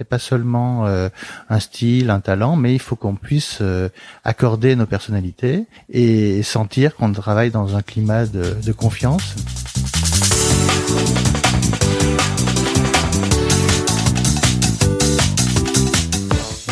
C'est pas seulement euh, un style, un talent, mais il faut qu'on puisse euh, accorder nos personnalités et sentir qu'on travaille dans un climat de, de confiance.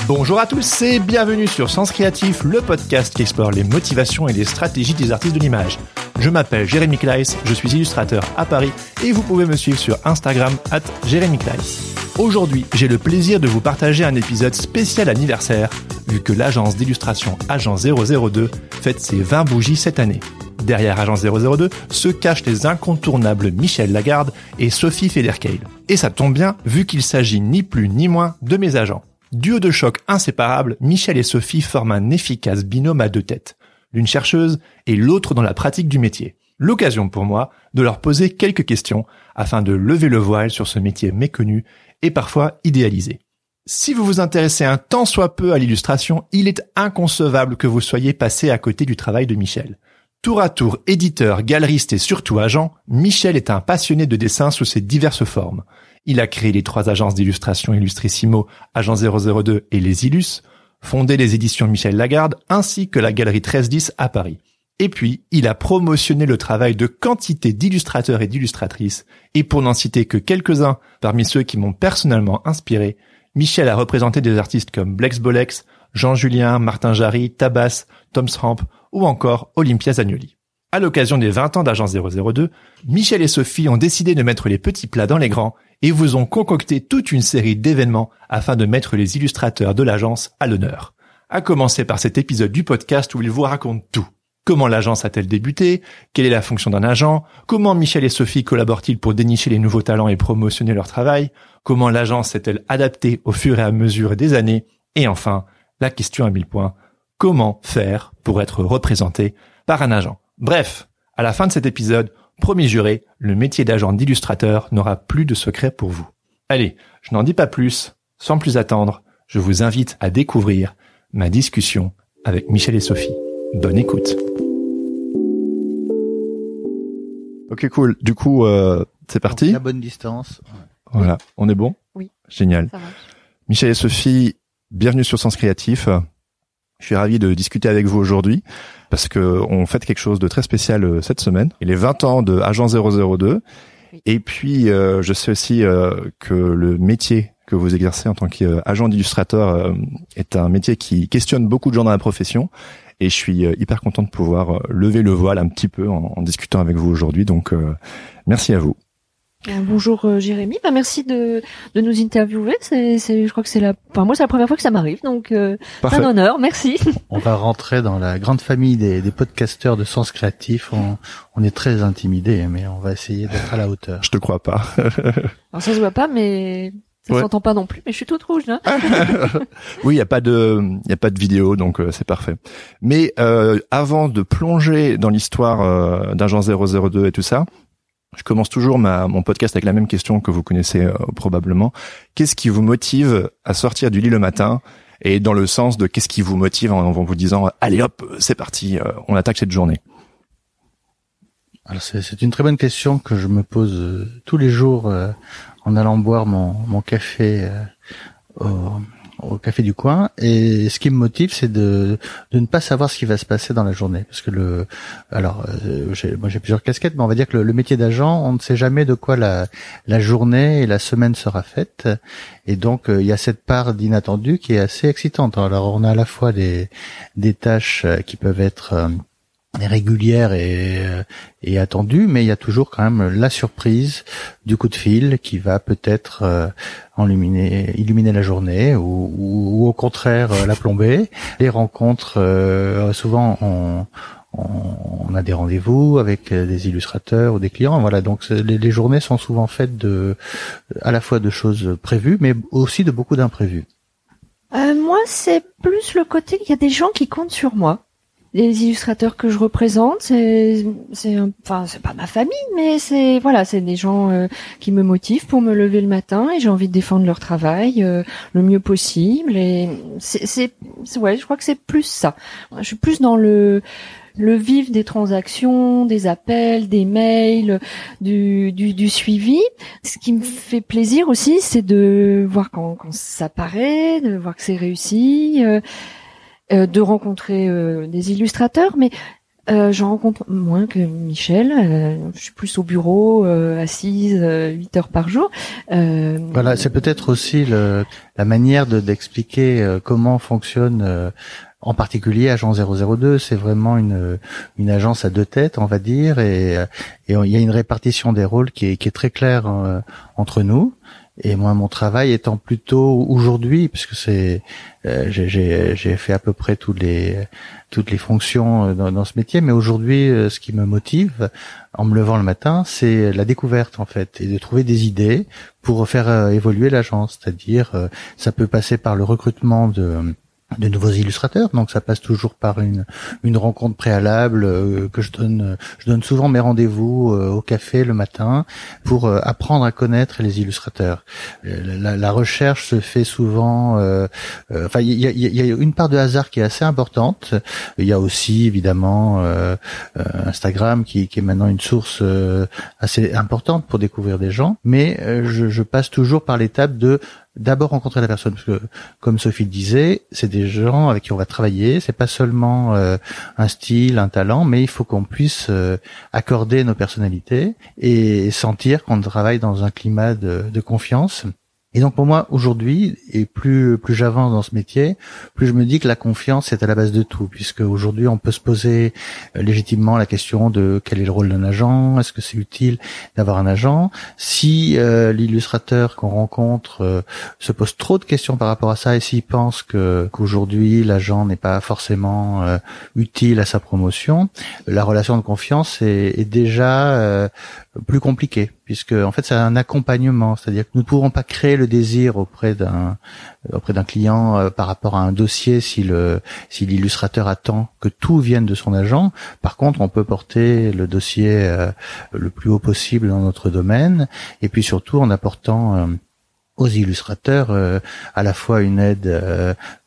Bonjour à tous et bienvenue sur Sens Créatif, le podcast qui explore les motivations et les stratégies des artistes de l'image. Je m'appelle Jérémy Kleiss, je suis illustrateur à Paris et vous pouvez me suivre sur Instagram at Jérémy Kleiss. Aujourd'hui, j'ai le plaisir de vous partager un épisode spécial anniversaire, vu que l'agence d'illustration Agent 002 fête ses 20 bougies cette année. Derrière Agent 002 se cachent les incontournables Michel Lagarde et Sophie Federkeil. Et ça tombe bien, vu qu'il s'agit ni plus ni moins de mes agents. Duo de choc inséparable, Michel et Sophie forment un efficace binôme à deux têtes, l'une chercheuse et l'autre dans la pratique du métier. L'occasion pour moi de leur poser quelques questions afin de lever le voile sur ce métier méconnu et parfois idéalisé. Si vous vous intéressez un tant soit peu à l'illustration, il est inconcevable que vous soyez passé à côté du travail de Michel. Tour à tour éditeur, galeriste et surtout agent, Michel est un passionné de dessin sous ses diverses formes. Il a créé les trois agences d'illustration Illustrissimo, Agent 002 et Les Illus, fondé les éditions Michel Lagarde ainsi que la galerie 1310 à Paris. Et puis, il a promotionné le travail de quantité d'illustrateurs et d'illustratrices, et pour n'en citer que quelques-uns parmi ceux qui m'ont personnellement inspiré, Michel a représenté des artistes comme Blex Bolex, Jean Julien, Martin Jarry, Tabas, Tom Sramp ou encore Olympia Zagnoli. À l'occasion des 20 ans d'Agence 002, Michel et Sophie ont décidé de mettre les petits plats dans les grands et vous ont concocté toute une série d'événements afin de mettre les illustrateurs de l'agence à l'honneur. À commencer par cet épisode du podcast où ils vous racontent tout. Comment l'agence a-t-elle débuté? Quelle est la fonction d'un agent? Comment Michel et Sophie collaborent-ils pour dénicher les nouveaux talents et promotionner leur travail? Comment l'agence s'est-elle adaptée au fur et à mesure des années? Et enfin, la question à mille points, comment faire pour être représenté par un agent? Bref, à la fin de cet épisode, promis juré, le métier d'agent d'illustrateur n'aura plus de secret pour vous. Allez, je n'en dis pas plus, sans plus attendre, je vous invite à découvrir ma discussion avec Michel et Sophie. Bonne écoute. Ok, cool. Du coup, euh, c'est parti. La bonne distance. Voilà, on est bon Oui. Génial. Ça. Michel et Sophie, bienvenue sur Sens Créatif. Je suis ravi de discuter avec vous aujourd'hui parce que on fait quelque chose de très spécial euh, cette semaine. Il est 20 ans de Agent 002 Oui. et puis euh, je sais aussi euh, que le métier que vous exercez en tant qu'agent d'illustrateur euh, est un métier qui questionne beaucoup de gens dans la profession et je suis euh, hyper content de pouvoir euh, lever le voile un petit peu en, en discutant avec vous aujourd'hui. Donc euh, merci à vous. Euh, bonjour euh, Jérémy, bah, merci de, de nous interviewer. C'est, c'est, je crois que c'est la, enfin moi c'est la première fois que ça m'arrive, donc euh, c'est un honneur, merci. On va rentrer dans la grande famille des, des podcasteurs de sens créatif. On, on est très intimidés, mais on va essayer d'être à la hauteur. Je te crois pas. Alors ça se voit pas, mais ça Ouais. s'entend pas non plus, mais je suis toute rouge là. oui, il y a pas de, il y a pas de vidéo, donc euh, c'est parfait. Mais euh, avant de plonger dans l'histoire euh, d'Agent 002 et tout ça, je commence toujours ma, mon podcast avec la même question que vous connaissez euh, probablement. Qu'est-ce qui vous motive à sortir du lit le matin Et dans le sens de qu'est-ce qui vous motive en, en vous disant allez hop, c'est parti, euh, on attaque cette journée? Alors c'est, c'est une très bonne question que je me pose euh, tous les jours euh, en allant boire mon, mon café euh, au, au café du coin. Et ce qui me motive, c'est de, de ne pas savoir ce qui va se passer dans la journée, parce que le, alors euh, moi j'ai plusieurs casquettes, mais on va dire que le, le métier d'agent, on ne sait jamais de quoi la, la journée et la semaine sera faite. Et donc euh, il y a cette part d'inattendu qui est assez excitante. Alors on a à la fois des, des tâches euh, qui peuvent être euh, régulière et, euh, et attendue, mais il y a toujours quand même la surprise du coup de fil qui va peut-être euh, illuminer, illuminer la journée ou, ou, ou au contraire euh, la plomber. Les rencontres, euh, souvent on, on, a des rendez-vous avec des illustrateurs ou des clients. Voilà, donc les, les, journées sont souvent faites de à la fois de choses prévues, mais aussi de beaucoup d'imprévus. Euh, moi, c'est plus le côté qu'il y a des gens qui comptent sur moi. Les illustrateurs que je représente, c'est, c'est, enfin, c'est pas ma famille, mais c'est, voilà, c'est des gens euh, qui me motivent pour me lever le matin et j'ai envie de défendre leur travail euh, le mieux possible. Et c'est, c'est, ouais, je crois que c'est plus ça. Je suis plus dans le, le vif des transactions, des appels, des mails, du, du, suivi. Ce qui me fait plaisir aussi, c'est de voir quand, quand ça paraît, de voir que c'est réussi, euh, de rencontrer euh, des illustrateurs, mais euh, j'en rencontre moins que Michel. je suis plus au bureau, assise, 8 heures par jour. voilà, c'est peut-être aussi le, la manière de d'expliquer comment fonctionne en particulier, Agence 002, c'est vraiment une, une agence à deux têtes, on va dire, et, il y a une répartition des rôles qui est, qui est très claire euh, entre nous. Et moi, mon travail étant plutôt aujourd'hui, puisque c'est, euh, j'ai fait à peu près tous les, toutes les fonctions euh, dans, dans ce métier, mais aujourd'hui, ce qui me motive en me levant le matin, c'est la découverte en fait, et de trouver des idées pour faire évoluer l'agence. C'est-à-dire, ça peut passer par le recrutement de de nouveaux illustrateurs. Donc ça passe toujours par une une rencontre préalable euh, que je donne. Je donne souvent mes rendez-vous euh, au café le matin pour euh, apprendre à connaître les illustrateurs. La, recherche se fait souvent. enfin, il y a, une part de hasard qui est assez importante. Il y a aussi évidemment Instagram qui, qui est maintenant une source assez importante pour découvrir des gens. Mais je, je passe toujours par l'étape de d'abord rencontrer la personne parce que comme Sophie le disait, c'est des gens avec qui on va travailler, c'est pas seulement euh, un style, un talent, mais il faut qu'on puisse euh, accorder nos personnalités et sentir qu'on travaille dans un climat de, de confiance et donc pour moi aujourd'hui, et plus plus j'avance dans ce métier, plus je me dis que la confiance est à la base de tout, puisque aujourd'hui on peut se poser euh, légitimement la question de quel est le rôle d'un agent, est-ce que c'est utile d'avoir un agent. Si euh, l'illustrateur qu'on rencontre euh, se pose trop de questions par rapport à ça, et s'il pense que qu'aujourd'hui l'agent n'est pas forcément utile à sa promotion, la relation de confiance est, est déjà plus compliquée puisque en fait c'est un accompagnement, c'est-à-dire que nous ne pourrons pas créer le désir auprès d'un auprès d'un client euh, par rapport à un dossier si le si l'illustrateur attend que tout vienne de son agent. Par contre, on peut porter le dossier euh, le plus haut possible dans notre domaine et puis surtout en apportant euh, aux illustrateurs à la fois une aide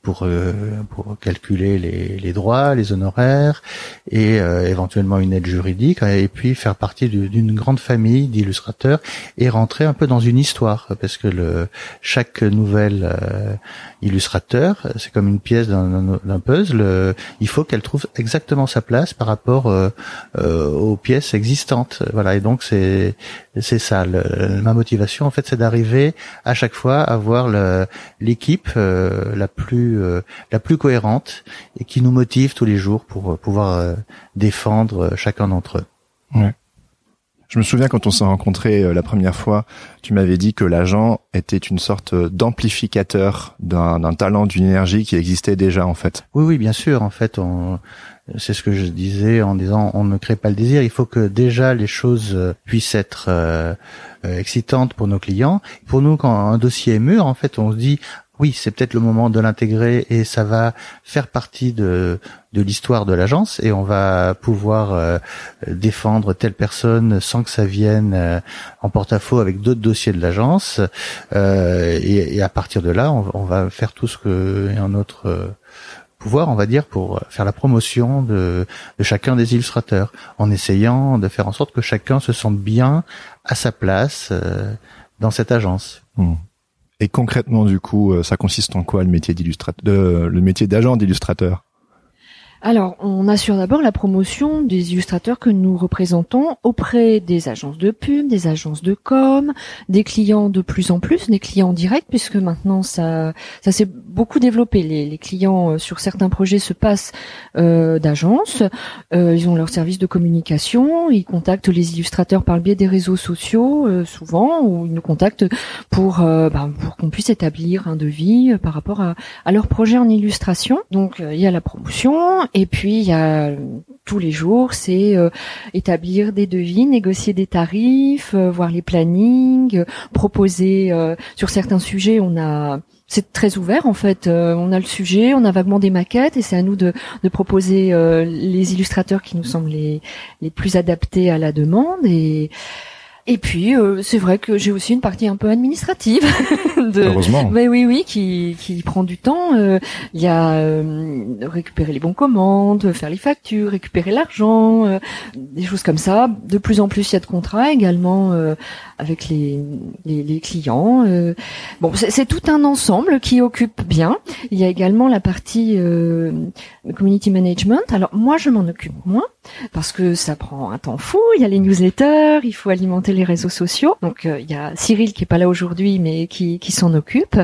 pour euh, pour calculer les, les, droits, les honoraires et euh, éventuellement une aide juridique et puis faire partie d'une grande famille d'illustrateurs et rentrer un peu dans une histoire parce que le chaque nouvel euh, illustrateur c'est comme une pièce d'un puzzle il faut qu'elle trouve exactement sa place par rapport aux pièces existantes. Voilà et donc c'est c'est ça ma motivation en fait c'est d'arriver à chaque fois à voir l'équipe la plus euh, la plus cohérente et qui nous motive tous les jours pour euh, pouvoir euh, défendre chacun d'entre eux. Ouais. Je me souviens quand on s'est rencontrés la première fois, tu m'avais dit que l'agent était une sorte d'amplificateur d'un talent, d'une énergie qui existait déjà en fait. Oui, oui, bien sûr. En fait, c'est ce que je disais en disant on ne crée pas le désir. Il faut que déjà les choses puissent être excitantes pour nos clients. Pour nous, quand un dossier est mûr, en fait, on se dit oui, c'est peut-être le moment de l'intégrer et ça va faire partie de, l'histoire de l'agence et on va pouvoir euh, défendre telle personne sans que ça vienne euh, en porte-à-faux avec d'autres dossiers de l'agence. Euh, et, à partir de là, on, va faire tout ce que est en notre pouvoir, on va dire, pour faire la promotion de, de, chacun des illustrateurs, en essayant de faire en sorte que chacun se sente bien à sa place dans cette agence. Mmh. Et concrètement, du coup, euh, ça consiste en quoi le métier d'illustrateur, le métier d'agent d'illustrateur? Alors, on assure d'abord la promotion des illustrateurs que nous représentons auprès des agences de pub, des agences de com, des clients de plus en plus, des clients directs, puisque maintenant ça, ça s'est beaucoup développé. Les, les, clients euh, sur certains projets se passent euh, d'agences, euh, ils ont leur service de communication, ils contactent les illustrateurs par le biais des réseaux sociaux euh, souvent, ou ils nous contactent pour, bah, pour qu'on puisse établir un devis par rapport à, à leur projet en illustration. Donc il y a la promotion Et puis il y a tous les jours, c'est établir des devis, négocier des tarifs, voir les plannings, proposer sur certains sujets. On a c'est très ouvert en fait. on a le sujet, on a vaguement des maquettes et c'est à nous de, de proposer les illustrateurs qui nous semblent les, les plus adaptés à la demande et et puis euh, c'est vrai que j'ai aussi une partie un peu administrative. de, Heureusement. Mais oui, oui, qui, qui prend du temps. Euh, il y a euh, récupérer les bons commandes, faire les factures, récupérer l'argent, des choses comme ça. De plus en plus, il y a de contrats également avec les, les, les clients. bon, c'est tout un ensemble qui occupe bien. Il y a également la partie community management. Alors moi, je m'en occupe moins parce que ça prend un temps fou. Il y a les newsletters, il faut alimenter les réseaux sociaux. Donc euh, il y a Cyril qui est pas là aujourd'hui, mais qui, qui s'en occupe.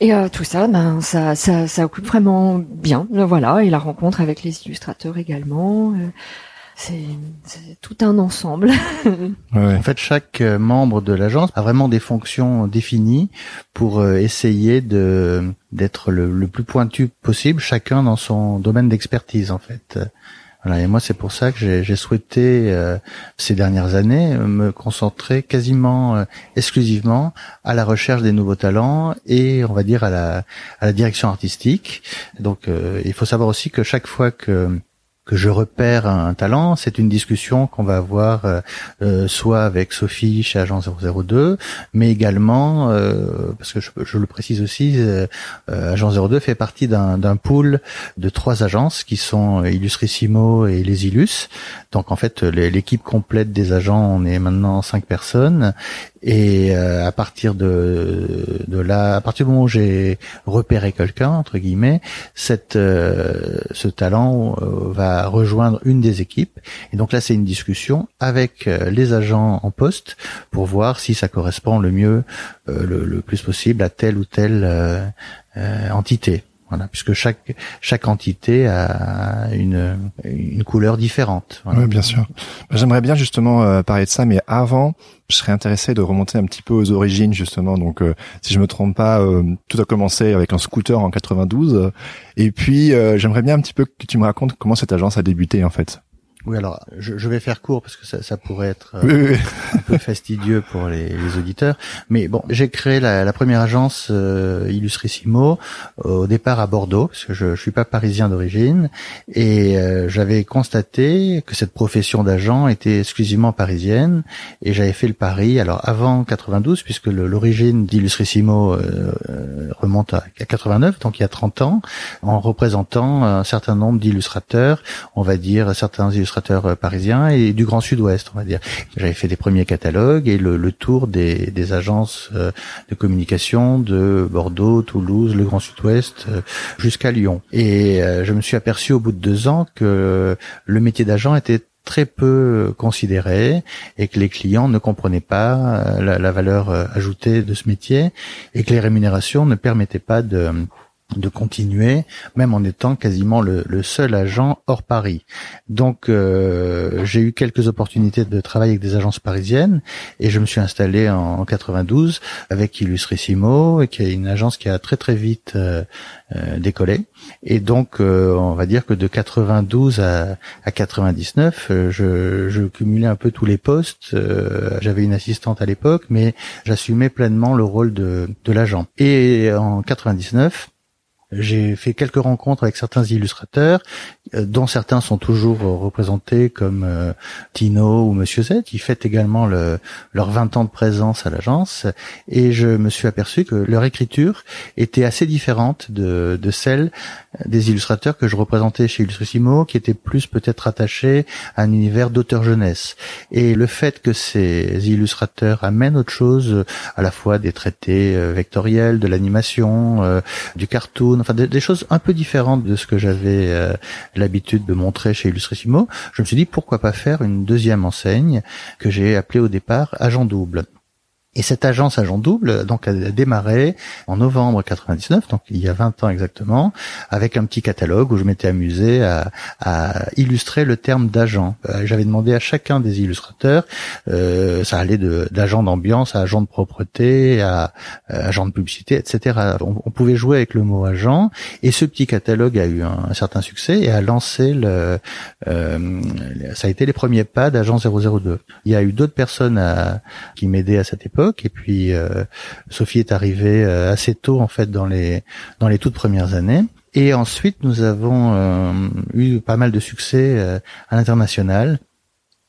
Et euh, tout ça, ben ça, ça, ça occupe vraiment bien. Voilà, et la rencontre avec les illustrateurs également. Euh, c'est tout un ensemble. En fait, chaque membre de l'agence a vraiment des fonctions définies pour essayer de d'être le, le, plus pointu possible, chacun dans son domaine d'expertise en fait. Voilà, et moi c'est pour ça que j'ai souhaité euh, ces dernières années me concentrer quasiment euh, exclusivement à la recherche des nouveaux talents et on va dire à la, à la direction artistique. Donc euh, il faut savoir aussi que chaque fois que que je repère un, talent, c'est une discussion qu'on va avoir euh, euh, soit avec Sophie chez Agent 002, mais également, euh, parce que je, je, le précise aussi, Agent 02 fait partie d'un pool de trois agences qui sont Illustrissimo et Les Illus. Donc en fait, l'équipe complète des agents, on est maintenant cinq personnes, et euh, à partir de, de là, à partir du moment où j'ai repéré quelqu'un entre guillemets, cette euh, ce talent euh, rejoindre une des équipes. Et donc là, c'est une discussion avec les agents en poste pour voir si ça correspond le mieux, le, le, plus possible à telle ou telle entité. Voilà, puisque chaque chaque entité a une une couleur différente. Oui, bien sûr. Bah, j'aimerais bien justement euh, parler de ça, mais avant, je serais intéressé de remonter un petit peu aux origines justement. Donc, euh, si je me trompe pas, euh, tout a commencé avec un scooter en 92, et puis j'aimerais bien un petit peu que tu me racontes comment cette agence a débuté en fait. Oui, alors je, je, vais faire court parce que ça, ça pourrait être euh, un peu fastidieux pour les, les, auditeurs. Mais bon, j'ai créé la, la, première agence euh, Illustrissimo au départ à Bordeaux parce que je, je suis pas parisien d'origine et euh, j'avais constaté que cette profession d'agent était exclusivement parisienne et j'avais fait le pari. Alors avant 92, puisque l'origine d'Illustrissimo euh, remonte à, à 89, donc il y a 30 ans, en représentant un certain nombre d'illustrateurs, on va dire certains illustrateurs euh, parisien et du Grand Sud-Ouest, on va dire. J'avais fait des premiers catalogues et le, tour des, agences euh, de communication de Bordeaux, Toulouse, le Grand Sud-Ouest euh, jusqu'à Lyon. Et je me suis aperçu au bout de deux ans que le métier d'agent était très peu considéré et que les clients ne comprenaient pas la, valeur ajoutée de ce métier et que les rémunérations ne permettaient pas de de continuer, même en étant quasiment le, seul agent hors Paris. Donc euh, j'ai eu quelques opportunités de travailler avec des agences parisiennes et je me suis installé en, 92 avec Illustrissimo, qui est une agence qui a très très vite euh, euh, décollé. Et donc on va dire que de 92 à, à 99, je, je cumulais un peu tous les postes. J'avais une assistante à l'époque, mais j'assumais pleinement le rôle de, de l'agent. Et en 99, j'ai fait quelques rencontres avec certains illustrateurs, euh, dont certains sont toujours représentés comme euh, Tino ou Monsieur Z. Ils fêtent également le, leurs 20 ans de présence à l'agence, et je me suis aperçu que leur écriture était assez différente de, de celle des illustrateurs que je représentais chez Illustrissimo, qui étaient plus peut-être attachés à un univers d'auteur jeunesse. Et le fait que ces illustrateurs amènent autre chose, à la fois des traités euh, vectoriels, de l'animation, du cartoon, enfin des, choses un peu différentes de ce que j'avais euh, l'habitude de montrer chez Illustrissimo, je me suis dit pourquoi pas faire une deuxième enseigne que j'ai appelée au départ Agent Double. Et cette agence agent double donc a démarré en novembre 99, donc il y a 20 ans exactement, avec un petit catalogue où je m'étais amusé à, à, illustrer le terme d'agent. Euh, j'avais demandé à chacun des illustrateurs, euh, ça allait d'agent d'ambiance à agent de propreté, à, agent de publicité, etc. On, pouvait jouer avec le mot agent, et ce petit catalogue a eu un, certain succès et a lancé le, euh, ça a été les premiers pas d'agent 002. Il y a eu d'autres personnes à, qui m'aidaient à cette époque et puis euh, Sophie est arrivée euh, assez tôt en fait dans les dans les toutes premières années. Et ensuite, nous avons euh, eu pas mal de succès à l'international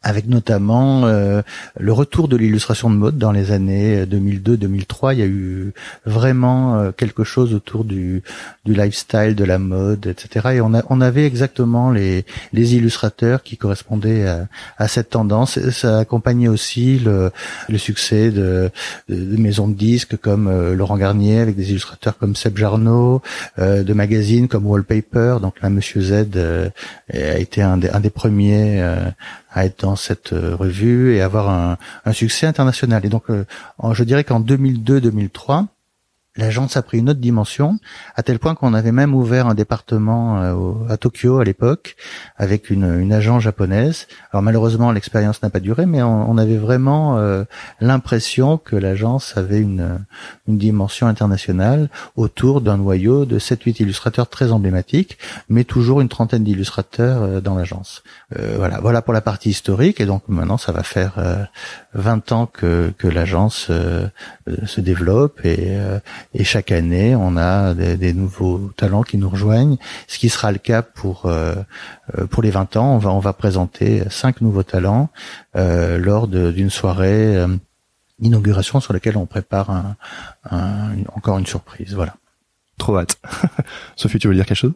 avec notamment euh, le retour de l'illustration de mode dans les années 2002-2003. Il y a eu vraiment euh, quelque chose autour du, du lifestyle, de la mode, etc. Et on, a, on avait exactement les, les illustrateurs qui correspondaient à, à cette tendance. ça accompagnait aussi le, le succès de, de, maisons de disques comme euh, Laurent Garnier, avec des illustrateurs comme Seb Jarno, de magazines comme Wallpaper. Donc là, Monsieur Z a été un des, un des premiers à être dans cette euh, revue et avoir un, succès international. Et donc, euh, je dirais qu'en 2002-2003, L'agence a pris une autre dimension, à tel point qu'on avait même ouvert un département euh, à Tokyo à l'époque, avec une, une agence japonaise. Alors malheureusement, l'expérience n'a pas duré, mais on, avait vraiment euh, l'impression que l'agence avait une, une dimension internationale autour d'un noyau de 7-8 illustrateurs très emblématiques, mais toujours une trentaine d'illustrateurs euh, dans l'agence. voilà, voilà pour la partie historique, et donc maintenant ça va faire 20 ans que, que l'agence se développe et et chaque année, on a des, nouveaux talents qui nous rejoignent, ce qui sera le cas pour euh, euh, pour les 20 ans. On va on va présenter cinq nouveaux talents euh, lors d'une soirée d'inauguration sur laquelle on prépare un, encore une surprise. Voilà. Trop hâte. Sophie, tu veux dire quelque chose?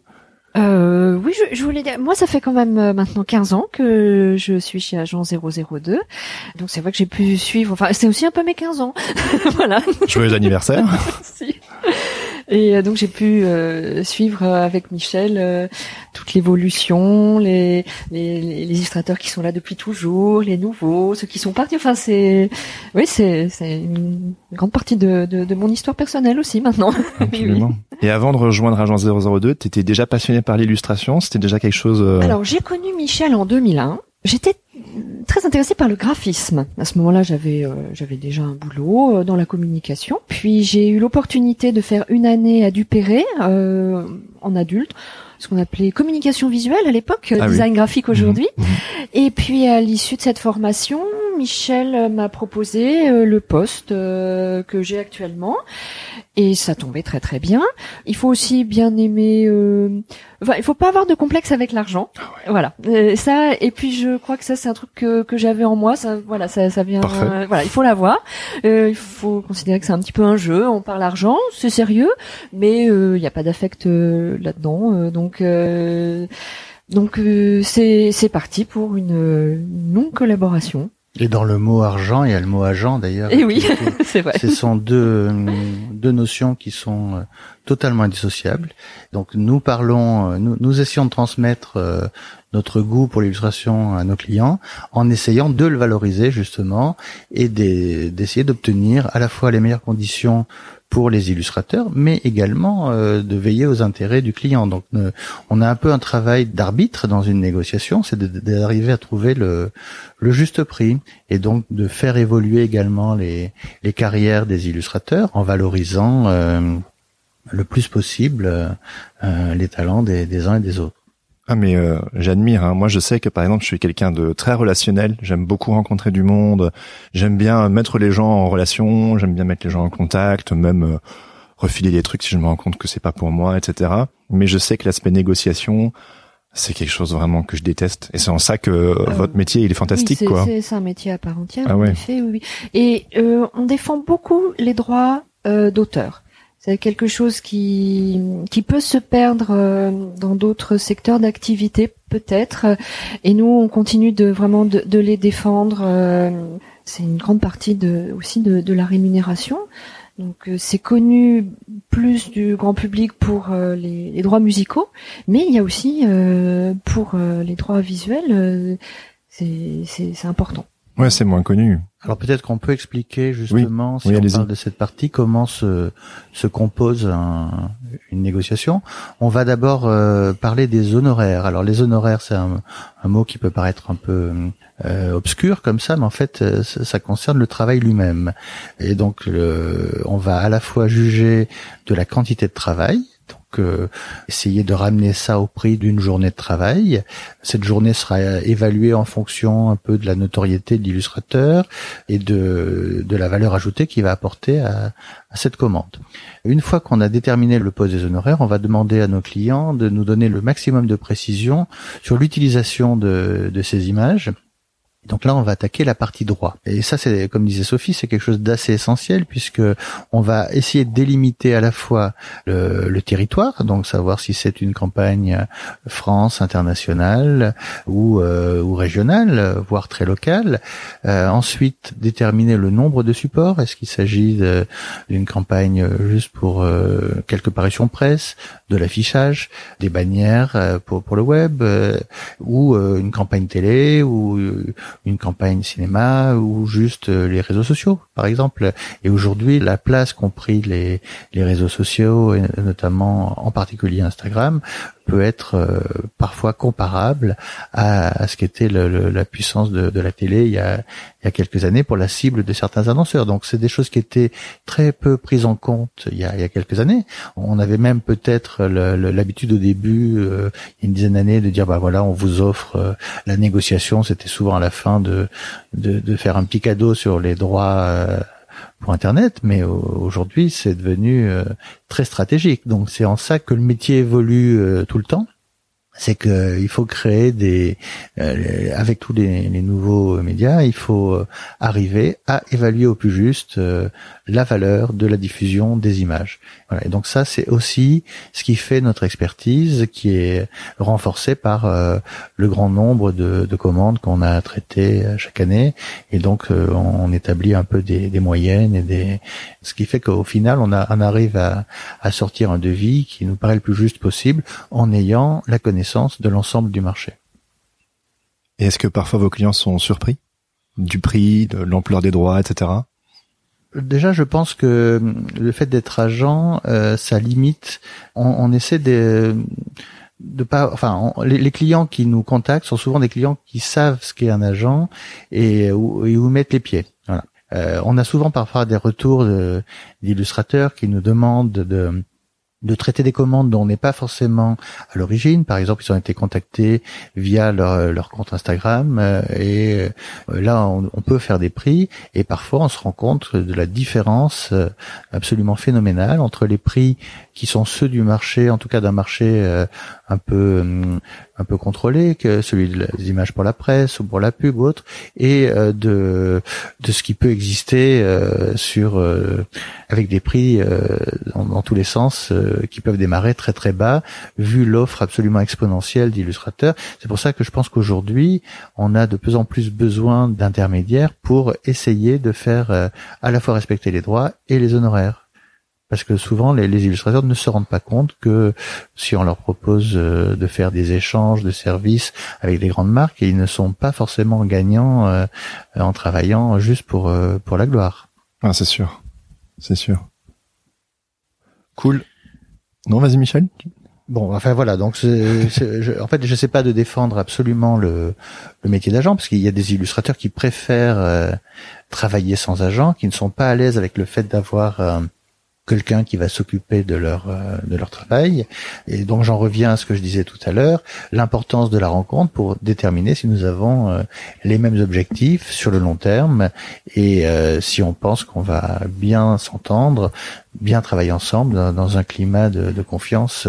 Euh, oui, je, je, voulais dire, moi ça fait quand même euh, maintenant 15 ans que je suis chez Agent 002. Donc c'est vrai que j'ai pu suivre, enfin c'est aussi un peu mes 15 ans. voilà. Joyeux anniversaire. Merci. Et euh, donc j'ai pu euh, suivre euh, avec Michel toute l'évolution, les, les, les, illustrateurs qui sont là depuis toujours, les nouveaux, ceux qui sont partis. Enfin c'est, oui c'est c'est une grande partie de, de, de, mon histoire personnelle aussi maintenant. Absolument. Et avant de rejoindre Agence 002, tu étais déjà passionné par l'illustration C'était déjà quelque chose Alors j'ai connu Michel en 2001. J'étais très intéressée par le graphisme. À ce moment-là, j'avais euh, j'avais déjà un boulot euh, dans la communication. Puis j'ai eu l'opportunité de faire une année à Dupéré euh, en adulte, ce qu'on appelait communication visuelle à l'époque, ah design graphique aujourd'hui. Mmh. Mmh. Et puis à l'issue de cette formation, Michel m'a proposé le poste que j'ai actuellement et ça tombait très très bien. Il faut aussi bien aimer. Euh... Enfin, il faut pas avoir de complexe avec l'argent. Ah voilà. Euh, ça et puis je crois que ça c'est un truc que, que j'avais en moi. Ça voilà ça ça vient. Euh, voilà il faut l'avoir. Euh, il faut considérer que c'est un petit peu un jeu. On parle argent, c'est sérieux, mais il n'y a pas d'affect là-dedans. donc donc c'est c'est parti pour une, une longue collaboration. Et dans le mot argent, il y a le mot agent d'ailleurs. Et oui, c'est vrai. Ce sont deux, deux notions qui sont euh, totalement indissociables. Donc nous parlons, euh, nous, nous essayons de transmettre euh, notre goût pour l'illustration à nos clients en essayant de le valoriser justement et d'essayer d'obtenir à la fois les meilleures conditions pour les illustrateurs, mais également euh, de veiller aux intérêts du client. Donc, euh, on a un peu un travail d'arbitre dans une négociation, c'est d'arriver à trouver le, juste prix et donc de faire évoluer également les, carrières des illustrateurs en valorisant euh, le plus possible les talents des uns et des autres. Ah mais euh, j'admire. Hein. Moi, je sais que par exemple, je suis quelqu'un de très relationnel. J'aime beaucoup rencontrer du monde. J'aime bien mettre les gens en relation. J'aime bien mettre les gens en contact, même euh, refiler des trucs si je me rends compte que c'est pas pour moi, etc. Mais je sais que l'aspect négociation, c'est quelque chose vraiment que je déteste. Et c'est en ça que euh, votre métier, il est fantastique, oui, quoi. C'est un métier à part entière, ah en effet, oui. Et on défend beaucoup les droits d'auteur. C'est quelque chose qui qui peut se perdre euh, dans d'autres secteurs d'activité peut-être. Et nous, on continue de vraiment de, de les défendre. Euh, c'est une grande partie de, aussi de, de la rémunération. Donc euh, c'est connu plus du grand public pour les, les, droits musicaux, mais il y a aussi pour les droits visuels, c'est important. Ouais, c'est moins connu. Alors peut-être qu'on peut expliquer justement, si on parle de cette partie, comment se, se compose un, une négociation. On va d'abord euh, parler des honoraires. Alors les honoraires, c'est un, un, mot qui peut paraître un peu euh, obscur comme ça, mais en fait, euh, ça, concerne le travail lui-même. Et donc, on va à la fois juger de la quantité de travail, donc essayer de ramener ça au prix d'une journée de travail. Cette journée sera évaluée en fonction un peu de la notoriété de l'illustrateur et de, de la valeur ajoutée qu'il va apporter à, à cette commande. Une fois qu'on a déterminé le poste des honoraires, on va demander à nos clients de nous donner le maximum de précision sur l'utilisation de, de ces images donc là, on va attaquer la partie droit. Et ça, c'est comme disait Sophie, c'est quelque chose d'assez essentiel puisque on va essayer de délimiter à la fois le, territoire, donc savoir si c'est une campagne France internationale ou, euh, ou régionale, voire très locale. Euh, ensuite, déterminer le nombre de supports. Est-ce qu'il s'agit d'une campagne juste pour euh, quelques parutions presse, de l'affichage, des bannières pour, pour le web, ou une campagne télé, ou une campagne cinéma ou juste euh, les réseaux sociaux, par exemple. Et aujourd'hui, la place qu'ont pris les, les réseaux sociaux, et notamment en particulier Instagram, peut être euh, parfois comparable à, à ce qu'était la puissance de, de, la télé il y, a, il y a quelques années pour la cible de certains annonceurs. Donc c'est des choses qui étaient très peu prises en compte il y a, il y a quelques années. On avait même peut-être l'habitude au début, euh, il y a une dizaine d'années, de dire bah voilà, on vous offre euh, la négociation. C'était souvent à la fin de, de, de faire un petit cadeau sur les droits Internet, mais aujourd'hui c'est devenu euh, très stratégique. Donc c'est en ça que le métier évolue euh, tout le temps c'est qu'il faut créer des, euh, avec tous les, nouveaux médias, il faut arriver à évaluer au plus juste la valeur de la diffusion des images. Voilà. Et donc ça, c'est aussi ce qui fait notre expertise, qui est renforcée par euh, le grand nombre de, de commandes qu'on a traitées euh, chaque année. Et donc, euh, on établit un peu des, des, moyennes et des, ce qui fait qu'au final, on, a, on arrive à, à sortir un devis qui nous paraît le plus juste possible en ayant la connaissance de l'ensemble du marché. Et est-ce que parfois vos clients sont surpris du prix, de l'ampleur des droits, etc. Déjà, je pense que le fait d'être agent, euh, ça limite. On, essaie de de pas, enfin, les, clients qui nous contactent sont souvent des clients qui savent ce qu'est un agent et où, et où mettre les pieds. Voilà. Euh, on a souvent parfois des retours d'illustrateurs qui nous demandent de de traiter des commandes dont on n'est pas forcément à l'origine. Par exemple, ils ont été contactés via leur, leur compte Instagram euh, et euh, là, on, peut faire des prix et parfois on se rend compte de la différence euh, absolument phénoménale entre les prix qui sont ceux du marché, en tout cas d'un marché un peu un peu contrôlé, que celui des images pour la presse ou pour la pub ou autre, et de de ce qui peut exister sur avec des prix dans, dans, tous les sens euh, qui peuvent démarrer très très bas, vu l'offre absolument exponentielle d'illustrateurs. C'est pour ça que je pense qu'aujourd'hui, on a de plus en plus besoin d'intermédiaires pour essayer de faire euh, à la fois respecter les droits et les honoraires. Parce que souvent, les, illustrateurs ne se rendent pas compte que si on leur propose euh, de faire des échanges de services avec des grandes marques, ils ne sont pas forcément gagnants en travaillant juste pour pour la gloire. Ah, c'est sûr, c'est sûr. Cool. Non, vas-y Michel. Bon, enfin voilà, donc je, en fait, je sais pas de défendre absolument le, le métier d'agent, parce qu'il y a des illustrateurs qui préfèrent euh, travailler sans agent, qui ne sont pas à l'aise avec le fait d'avoir euh, quelqu'un qui va s'occuper de leur euh, de leur travail. Et donc j'en reviens à ce que je disais tout à l'heure, l'importance de la rencontre pour déterminer si nous avons euh, les mêmes objectifs sur le long terme et euh, si on pense qu'on va bien s'entendre, bien travailler ensemble dans, un climat de, de confiance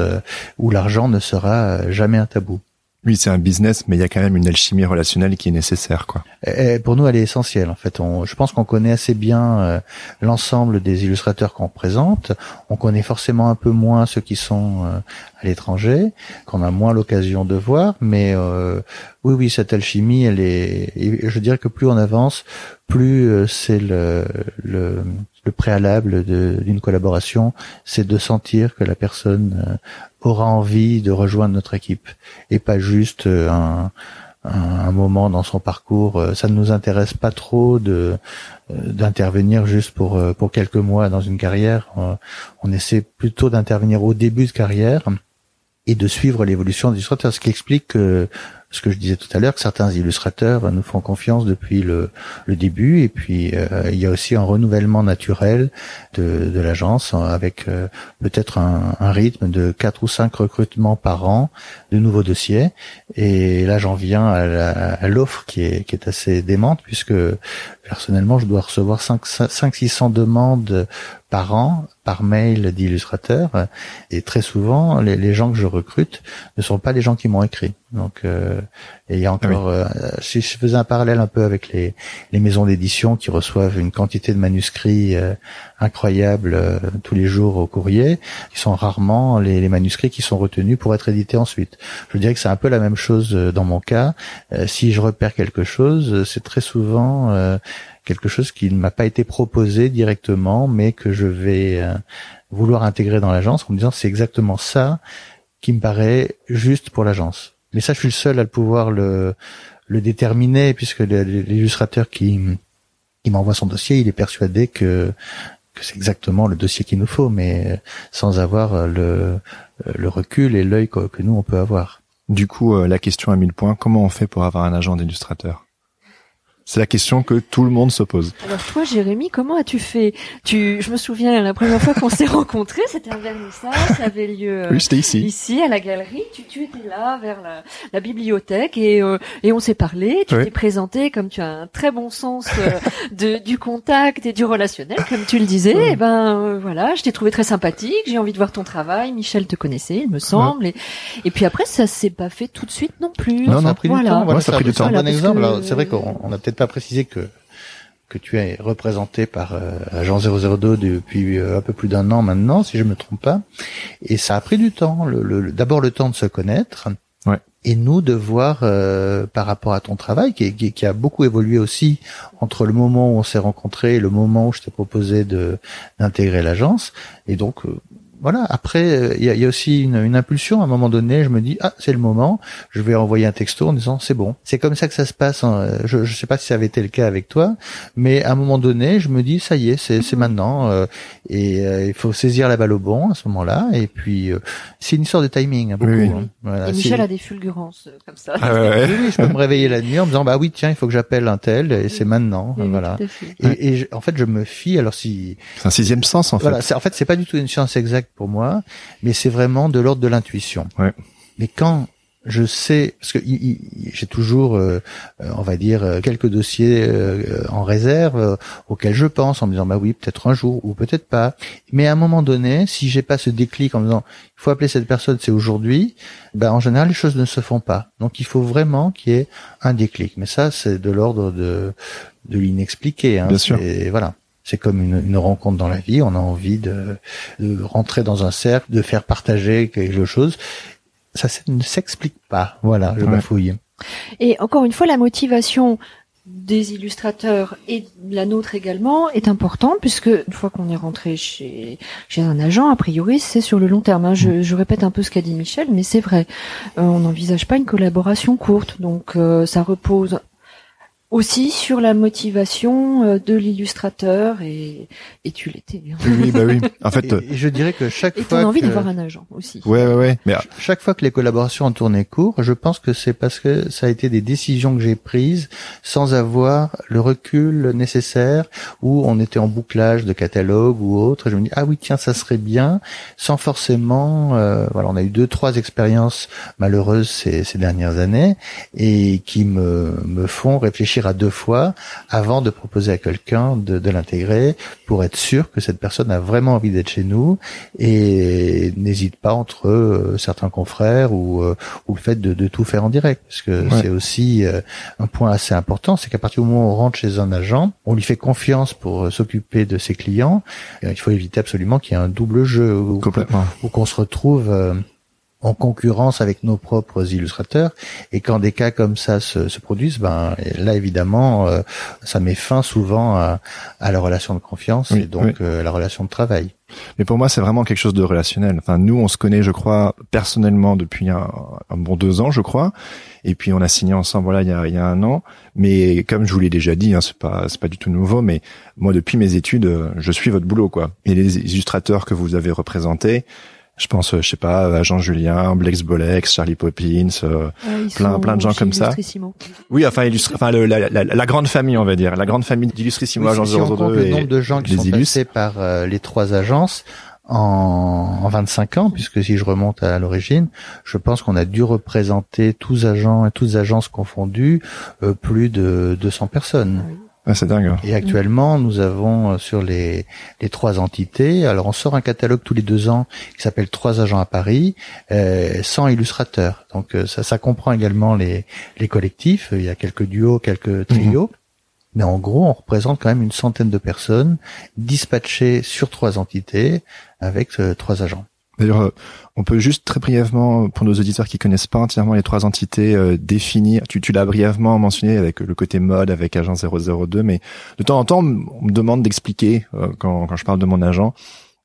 où l'argent ne sera jamais un tabou. Oui, c'est un business, mais il y a quand même une alchimie relationnelle qui est nécessaire, quoi. Et pour nous, elle est essentielle. En fait, je pense qu'on connaît assez bien euh, l'ensemble des illustrateurs qu'on présente. On connaît forcément un peu moins ceux qui sont euh, à l'étranger, qu'on a moins l'occasion de voir. Mais euh, oui, oui, cette alchimie, elle est. je dirais que plus on avance, plus c'est le, le le préalable d'une collaboration, c'est de sentir que la personne aura envie de rejoindre notre équipe et pas juste euh, un, un, moment dans son parcours. Ça ne nous intéresse pas trop de d'intervenir juste pour pour quelques mois dans une carrière. On essaie plutôt d'intervenir au début de carrière et de suivre l'évolution des illustrateurs, ce qui explique que ce que je disais tout à l'heure, que certains illustrateurs nous font confiance depuis le, le début, et puis euh, il y a aussi un renouvellement naturel de, de l'agence avec euh, peut-être un, un, rythme de quatre ou cinq recrutements par an de nouveaux dossiers. Et là, j'en viens à l'offre qui est, qui est assez démente, puisque personnellement, je dois recevoir 500-600 demandes par an par mail d'illustrateurs et très souvent les, les, gens que je recrute ne sont pas les gens qui m'ont écrit. Donc euh, et il y a encore euh, si je faisais un parallèle un peu avec les, les maisons d'édition qui reçoivent une quantité de manuscrits euh, incroyable euh, tous les jours au courrier qui sont rarement les, les, manuscrits qui sont retenus pour être édités ensuite. Je dirais que c'est un peu la même chose dans mon cas. Si je repère quelque chose c'est très souvent quelque chose qui ne m'a pas été proposé directement, mais que je vais euh, vouloir intégrer dans l'agence en me disant c'est exactement ça qui me paraît juste pour l'agence. Mais ça, je suis le seul à le pouvoir le, déterminer puisque l'illustrateur qui, qui m'envoie son dossier, il est persuadé que, que c'est exactement le dossier qu'il nous faut, mais sans avoir le, le recul et l'œil que, que nous on peut avoir. Du coup, euh, la question à mille points, comment on fait pour avoir un agent d'illustrateur? C'est la question que tout le monde se pose. Alors toi, Jérémy, comment as-tu fait? Tu, je me souviens la première fois qu'on s'est rencontrés, c'était un vernissage, ça avait lieu oui, c'était ici, ici à la galerie. Tu, tu étais là vers la, la bibliothèque et euh, et on s'est parlé. Tu t'es présenté comme tu as un très bon sens euh, de du contact et du relationnel, comme tu le disais. Et eh ben euh, voilà, je t'ai trouvé très sympathique. J'ai envie de voir ton travail. Michel te connaissait, il me semble. Et, et puis après, ça s'est pas fait tout de suite non plus. Non, on a pris du temps. Voilà, ça a pris du temps. Un bon exemple. C'est vrai qu'on a peut-être pas préciser que que tu es représenté par euh, Agent 002 depuis euh, un peu plus d'un an maintenant, si je me trompe pas. Et ça a pris du temps. Le, D'abord le temps de se connaître. Et nous de voir euh, par rapport à ton travail, qui, qui, a beaucoup évolué aussi entre le moment où on s'est rencontrés et le moment où je t'ai proposé de d'intégrer l'agence. Et donc voilà. Après, il y a, aussi une, une, impulsion. À un moment donné, je me dis ah c'est le moment. Je vais envoyer un texto en disant c'est bon. C'est comme ça que ça se passe. Hein. Je ne sais pas si ça avait été le cas avec toi, mais à un moment donné, je me dis ça y est, c'est c'est maintenant. Euh, et euh, il faut saisir la balle au bon à ce moment-là. Et puis euh, c'est une histoire de timing. Hein, beaucoup, hein. Voilà, et Michel a des fulgurances comme ça. Ah oui, je peux me réveiller la nuit en me disant bah oui tiens il faut que j'appelle un tel et c'est maintenant. voilà. Et, et en fait je me fie alors si c'est un sixième sens en fait. Voilà, en fait c'est pas du tout une science exacte pour moi, mais c'est vraiment de l'ordre de l'intuition. Ouais. Mais quand je sais parce que j'ai toujours, euh, euh, on va dire, euh, quelques dossiers en réserve auxquels je pense en me disant bah oui peut-être un jour ou peut-être pas. Mais à un moment donné, si j'ai pas ce déclic en me disant il faut appeler cette personne, c'est aujourd'hui, bah en général les choses ne se font pas. Donc il faut vraiment qu'il y ait un déclic. Mais ça c'est de l'ordre de de l'inexpliqué. Hein. Bien sûr. Voilà. C'est comme une, une, rencontre dans la vie. On a envie de, de, rentrer dans un cercle, de faire partager quelque chose. Ça ne s'explique pas. Voilà, je ouais. fouille. Et encore une fois, la motivation des illustrateurs et la nôtre également est importante puisque une fois qu'on est rentré chez chez un agent, a priori c'est sur le long terme. Hein. Je, je, répète un peu ce qu'a dit Michel, mais c'est vrai. Euh, on n'envisage pas une collaboration courte, donc euh, ça repose aussi sur la motivation euh, de l'illustrateur et, et tu l'étais. Hein. Oui, bah oui. En fait, et, je dirais que chaque et fois. Et envie que... d'avoir un agent aussi. Ouais, ouais, ouais. Mais chaque fois que les collaborations ont tourné court, je pense que c'est parce que ça a été des décisions que j'ai prises sans avoir le recul nécessaire où on était en bouclage de catalogue ou autre. Et je me dis ah oui tiens ça serait bien sans forcément. Euh, voilà, on a eu deux trois expériences malheureuses ces, ces dernières années et qui me me font réfléchir à deux fois avant de proposer à quelqu'un de, de l'intégrer pour être sûr que cette personne a vraiment envie d'être chez nous et n'hésite pas entre euh, certains confrères ou, euh, ou le fait de, de, tout faire en direct parce que c'est aussi euh, un point assez important c'est qu'à partir du moment où on rentre chez un agent on lui fait confiance pour s'occuper de ses clients il faut éviter absolument qu'il y ait un double jeu ou, Complètement. ou qu'on se retrouve en concurrence avec nos propres illustrateurs. Et quand des cas comme ça se, se produisent, ben là évidemment, euh, ça met fin souvent à, à la relation de confiance et donc euh, la relation de travail. Mais pour moi, c'est vraiment quelque chose de relationnel. Enfin, nous, on se connaît, je crois, personnellement depuis un, un bon deux ans, je crois. Et puis, on a signé ensemble, voilà, il y a, il y a un an. Mais comme je vous l'ai déjà dit, hein, c'est pas, c'est pas du tout nouveau. Mais moi, depuis mes études, je suis votre boulot, quoi. Et les illustrateurs que vous avez représentés, je pense, euh, je sais pas, à Jean Julien, Blex Bolex, Charlie Poppins, euh, plein plein de gens comme ça. Oui, enfin, illustre, enfin le, la, la, la, grande famille, on va dire, la grande famille d'Illustrissimo, oui, Agence si 02 le nombre de gens qui sont passés par euh, les trois agences en, en 25 ans, puisque si je remonte à l'origine, je pense qu'on a dû représenter tous agents et toutes agences confondues euh, plus de 200 personnes. Oui. Ah, c'est dingue. Et actuellement, nous avons euh, sur les, les trois entités, alors on sort un catalogue tous les deux ans qui s'appelle Trois agents à Paris, euh, sans illustrateurs. Donc euh, ça, ça comprend également les, les collectifs. Il y a quelques duos, quelques trios. Mmh. Mais en gros, on représente quand même une centaine de personnes dispatchées sur trois entités avec euh, trois agents. D'ailleurs, euh, on peut juste très brièvement, pour nos auditeurs qui connaissent pas entièrement les trois entités, euh, définir. Tu, tu l'as brièvement mentionné avec le côté mode, avec agent 002, mais de temps en temps, on me demande d'expliquer euh, quand, quand je parle de mon agent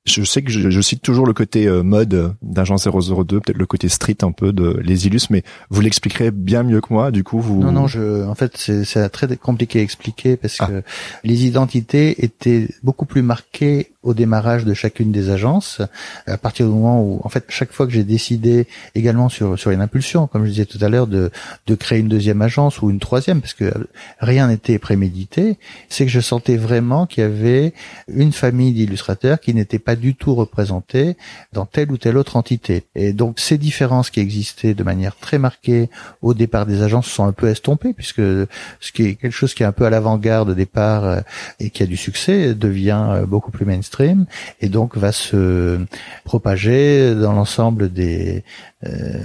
je sais que je, je, cite toujours le côté euh, mode d'agent 002, peut-être le côté street un peu de les illus, mais vous l'expliquerez bien mieux que moi. Du coup, vous non non, je en fait c'est très compliqué à expliquer parce ah. que les identités étaient beaucoup plus marquées au démarrage de chacune des agences. À partir du moment où en fait chaque fois que j'ai décidé également sur sur une impulsion, comme je disais tout à l'heure, de de créer une deuxième agence ou une troisième, parce que rien n'était prémédité, c'est que je sentais vraiment qu'il y avait une famille d'illustrateurs qui n'était pas du tout représentés dans telle ou telle autre entité. Et donc ces différences qui existaient de manière très marquée au départ des agences sont un peu estompées puisque ce qui est quelque chose qui est un peu à l'avant-garde au départ euh, et qui a du succès devient euh, beaucoup plus mainstream et donc va se propager dans l'ensemble des euh,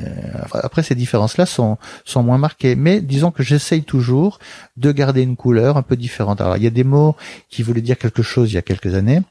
après ces différences là sont sont moins marquées mais disons que j'essaye toujours de garder une couleur un peu différente alors il y a des mots qui voulaient dire quelque chose il y a quelques années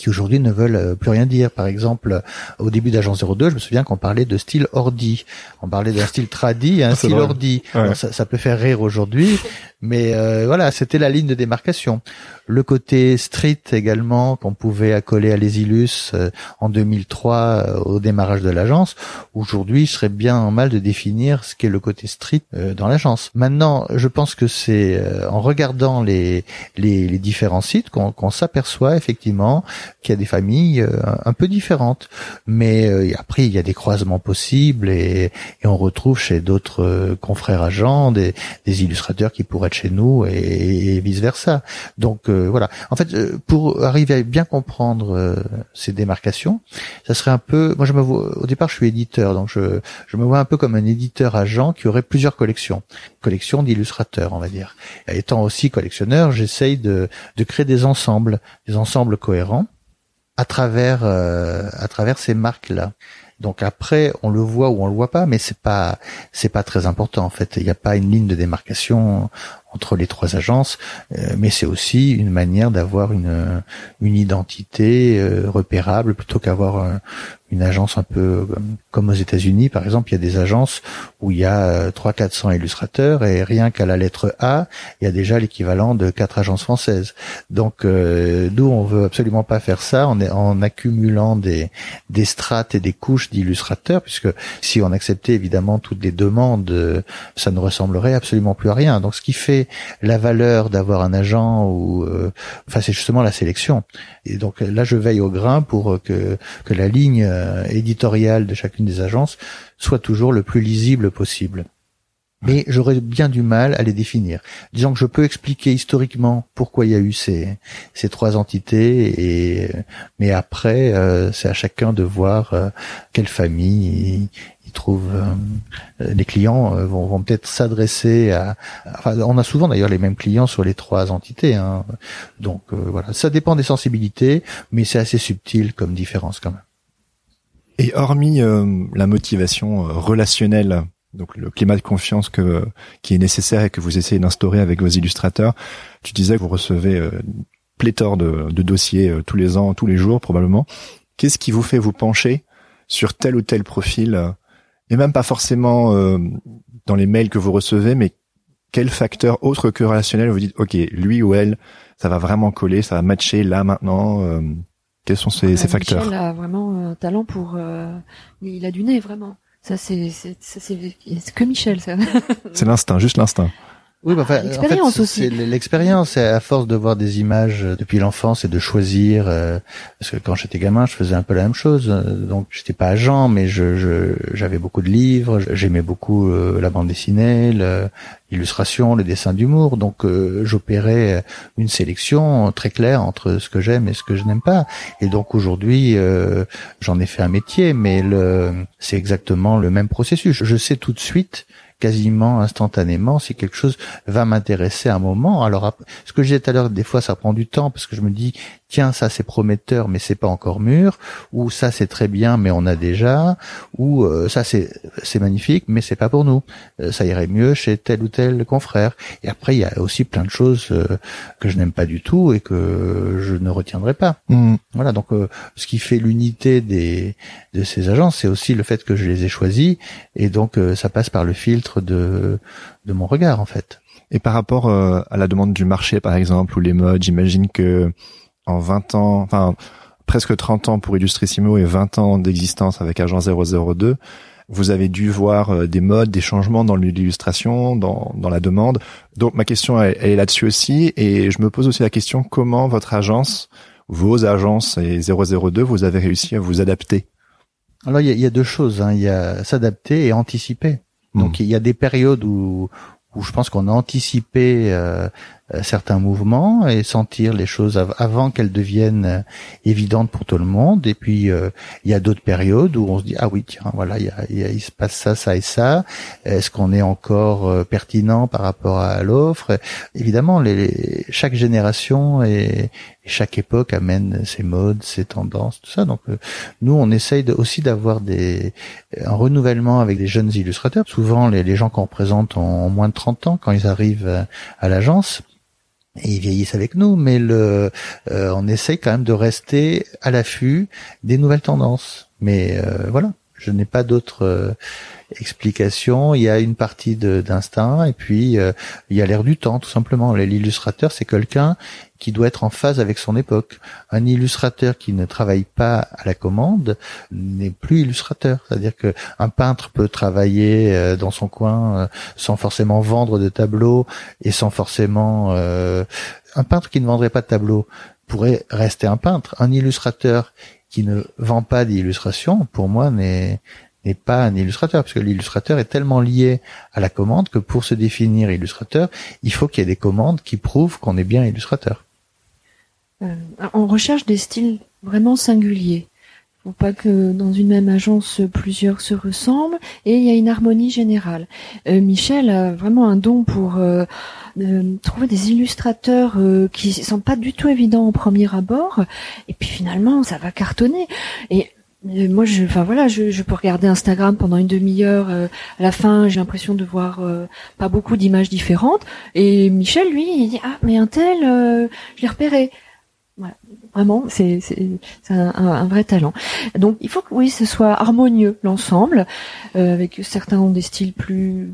qui aujourd'hui ne veulent euh, plus rien dire. Par exemple, au début d'Agence 02, je me souviens qu'on parlait de style ordi. On parlait d'un style tradi et un style ordi. Ouais. Ça, ça, peut faire rire aujourd'hui, mais euh, voilà, c'était la ligne de démarcation. Le côté street également qu'on pouvait accoler à les Illus euh, en 2003 euh, au démarrage de l'agence. Aujourd'hui, je serais bien en mal de définir ce qu'est le côté street euh, dans l'agence. Maintenant, je pense que c'est euh, en regardant les, les, les différents sites qu'on qu s'aperçoit effectivement qu'il y a des familles euh, un peu différentes. Mais après, il y a des croisements possibles et, et on retrouve chez d'autres confrères agents des, des illustrateurs qui pourraient chez nous et, vice versa. Donc euh, voilà. En fait, euh, pour arriver à bien comprendre euh, ces démarcations, ça serait un peu. Moi, je me vois. Au départ, je suis éditeur, donc je, je me vois un peu comme un éditeur agent qui aurait plusieurs collections, collections d'illustrateurs, on va dire. Et étant aussi collectionneur, j'essaye de, de créer des ensembles, des ensembles cohérents à travers à travers ces marques là. Donc après, on le voit ou on le voit pas, mais c'est pas c'est pas très important en fait. Il n'y a pas une ligne de démarcation entre les trois agences, euh, mais c'est aussi une manière d'avoir une une identité euh, repérable plutôt qu'avoir euh, une agence un peu comme aux États-Unis, par exemple, il y a des agences où il y a 3 400 illustrateurs et rien qu'à la lettre A, il y a déjà l'équivalent de quatre agences françaises. Donc euh, nous on veut absolument pas faire ça en, en accumulant des des strates et des couches d'illustrateurs puisque si on acceptait évidemment toutes les demandes, ça ne ressemblerait absolument plus à rien. Donc ce qui fait la valeur d'avoir un agent ou euh, enfin c'est justement la sélection. Et donc là je veille au grain pour que que la ligne euh, éditoriale de chacune des agences soit toujours le plus lisible possible. Mais j'aurais bien du mal à les définir. Disons que je peux expliquer historiquement pourquoi il y a eu ces, ces trois entités, et, mais après, euh, c'est à chacun de voir euh, quelle famille il, trouve. Euh, les clients euh, vont, peut-être s'adresser à, Enfin, on a souvent d'ailleurs les mêmes clients sur les trois entités. Hein. Donc euh, voilà, ça dépend des sensibilités, mais c'est assez subtil comme différence quand même. Et hormis euh, la motivation euh, relationnelle, donc le climat de confiance que qui est nécessaire et que vous essayez d'instaurer avec vos illustrateurs, tu disais que vous recevez euh, pléthore de, de dossiers euh, tous les ans, tous les jours probablement. Qu'est-ce qui vous fait vous pencher sur tel ou tel profil et même pas forcément euh, dans les mails que vous recevez, mais quel facteur autre que relationnel vous dites, ok, lui ou elle, ça va vraiment coller, ça va matcher là maintenant. Euh, quels sont ces, ces facteurs? Michel a vraiment un talent pour. euh, il a du nez vraiment. Ça c'est c'est ça, c'est c'est que Michel ça? C'est l'instinct, juste l'instinct. Oui, bah, enfin, en L'expérience fait, aussi. l'expérience. À force de voir des images euh, depuis l'enfance et de choisir. euh, parce que quand j'étais gamin, je faisais un peu la même chose. euh, Donc, j'étais pas agent, mais je je- j'avais beaucoup de livres. J'aimais beaucoup euh, la bande dessinée, le- l'illustration, les dessins d'humour. Donc, euh, j'opérais une sélection très claire entre ce que j'aime et ce que je n'aime pas. Et donc, aujourd'hui, euh, j'en ai fait un métier, mais le c'est exactement le même processus. Je sais tout de suite quasiment instantanément si quelque chose va m'intéresser à un moment. Alors ce que je disais tout à l'heure, des fois ça prend du temps parce que je me dis tiens ça c'est prometteur mais c'est pas encore mûr ou ça c'est très bien mais on a déjà ou euh, ça c'est c'est magnifique mais c'est pas pour nous. Euh, ça irait mieux chez tel ou tel confrère. Et après il y a aussi plein de choses euh, que je n'aime pas du tout et que je ne retiendrai pas. Hmm. Voilà, donc euh, ce qui fait l'unité des de ces agences, c'est aussi le fait que je les ai choisis, et donc euh, ça passe par le filtre de de mon regard en fait. Et par rapport euh, à la demande du marché, par exemple, ou les modes, j'imagine que en 20 ans, enfin presque 30 ans pour Illustrissimo et 20 ans d'existence avec Agent 002, vous avez dû voir euh, des modes, des changements dans l'illustration, dans, dans la demande. Donc ma question, elle, elle est là-dessus aussi. Et je me pose aussi la question, comment votre agence, vos agences et 002, vous avez réussi à vous adapter? Alors il y a, y a deux choses, hein. il y a s'adapter et anticiper. Donc il y a des périodes où où je pense qu'on a anticipé euh, certains mouvements et sentir les choses av- avant qu'elles deviennent euh, évidentes pour tout le monde. Et puis euh, il y a d'autres périodes où on se dit ah oui tiens voilà il, y a, il, se passe ça ça et ça. Est-ce qu'on est encore euh, pertinent par rapport à l'offre? Évidemment, les, les- chaque génération et, chaque époque amène ses modes, ses tendances, tout ça. Donc euh, nous on essaye de- aussi d'avoir des un renouvellement avec des jeunes illustrateurs. Souvent les, les gens qu'on représente ont moins de 30 ans quand ils arrivent à l'agence. Ils vieillissent avec nous, mais euh, on essaye quand même de rester à l'affût des nouvelles tendances. Mais euh, voilà, je n'ai pas d'autres euh, explications. Il y a une partie d'instinct et puis euh, il y a l'air du temps, tout simplement. L'illustrateur, c'est quelqu'un qui doit être en phase avec son époque. Un illustrateur qui ne travaille pas à la commande n'est plus illustrateur. C'est-à-dire que un peintre peut travailler euh, dans son coin euh, sans forcément vendre de tableaux et sans forcément euh, un peintre qui ne vendrait pas de tableaux pourrait rester un peintre. Un illustrateur qui ne vend pas d'illustration, pour moi, n'est n'est pas un illustrateur, parce que l'illustrateur est tellement lié à la commande que pour se définir illustrateur, il faut qu'il y ait des commandes qui prouvent qu'on est bien illustrateur. Euh, on recherche des styles vraiment singuliers. Faut pas que dans une même agence plusieurs se ressemblent et il y a une harmonie générale. Euh, Michel a vraiment un don pour euh, trouver des illustrateurs qui sont pas du tout évidents au premier abord et puis finalement ça va cartonner. Et moi, je, enfin voilà, je, je peux regarder Instagram pendant une demi-heure. à la fin, j'ai l'impression de voir pas beaucoup d'images différentes. Et Michel, lui, il dit ah mais un tel, euh, je l'ai repéré. Vraiment, c'est un, un- un vrai talent. Donc il faut que oui, ce soit harmonieux l'ensemble, euh, avec certains ont des styles plus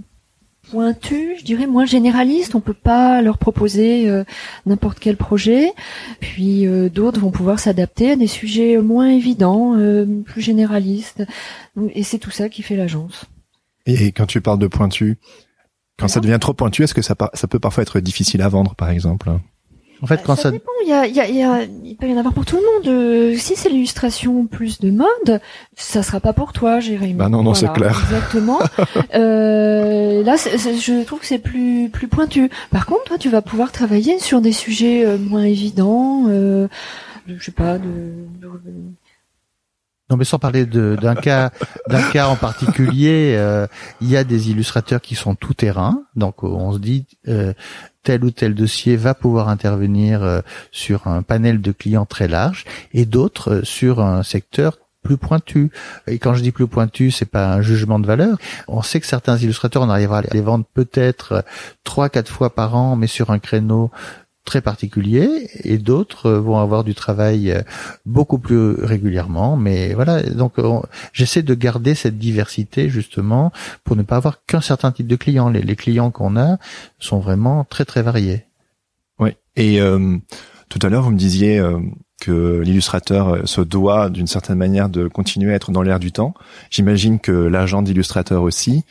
pointus, je dirais moins généralistes. On peut pas leur proposer euh, n'importe quel projet. Puis euh, d'autres vont pouvoir s'adapter à des sujets moins évidents, euh, plus généralistes. Et c'est tout ça qui fait l'agence. Et quand tu parles de pointu, quand ça devient trop pointu, est-ce que ça, ça peut parfois être difficile à vendre, par exemple? En fait, quand ça, ça, dépend. Il y a, il y a, il y a- il peut y en avoir pour tout le monde. Euh, si c'est l'illustration plus de mode, ça sera pas pour toi, Jérémy. Bah non, non, c'est clair. Exactement. euh, là, je trouve que c'est plus plus pointu. Par contre, toi, tu vas pouvoir travailler sur des sujets euh, moins évidents. Euh, je sais pas de. de- Non, mais sans parler d'un cas, d'un cas en particulier, euh, il y a des illustrateurs qui sont tout terrain. Donc, on se dit euh, tel ou tel dossier va pouvoir intervenir euh, sur un panel de clients très large, et d'autres euh, sur un secteur plus pointu. Et quand je dis plus pointu, c'est pas un jugement de valeur. On sait que certains illustrateurs, on arrivera à les vendre peut-être trois, quatre fois par an, mais sur un créneau très particulier et d'autres vont avoir du travail euh, beaucoup plus régulièrement. Mais voilà, donc j'essaie de garder cette diversité justement pour ne pas avoir qu'un certain type de clients. Les, clients qu'on a sont vraiment très très variés. Oui. Et euh, tout à l'heure, vous me disiez euh, que l'illustrateur se doit d'une certaine manière de continuer à être dans l'air du temps. J'imagine que l'agent d'illustrateur aussi.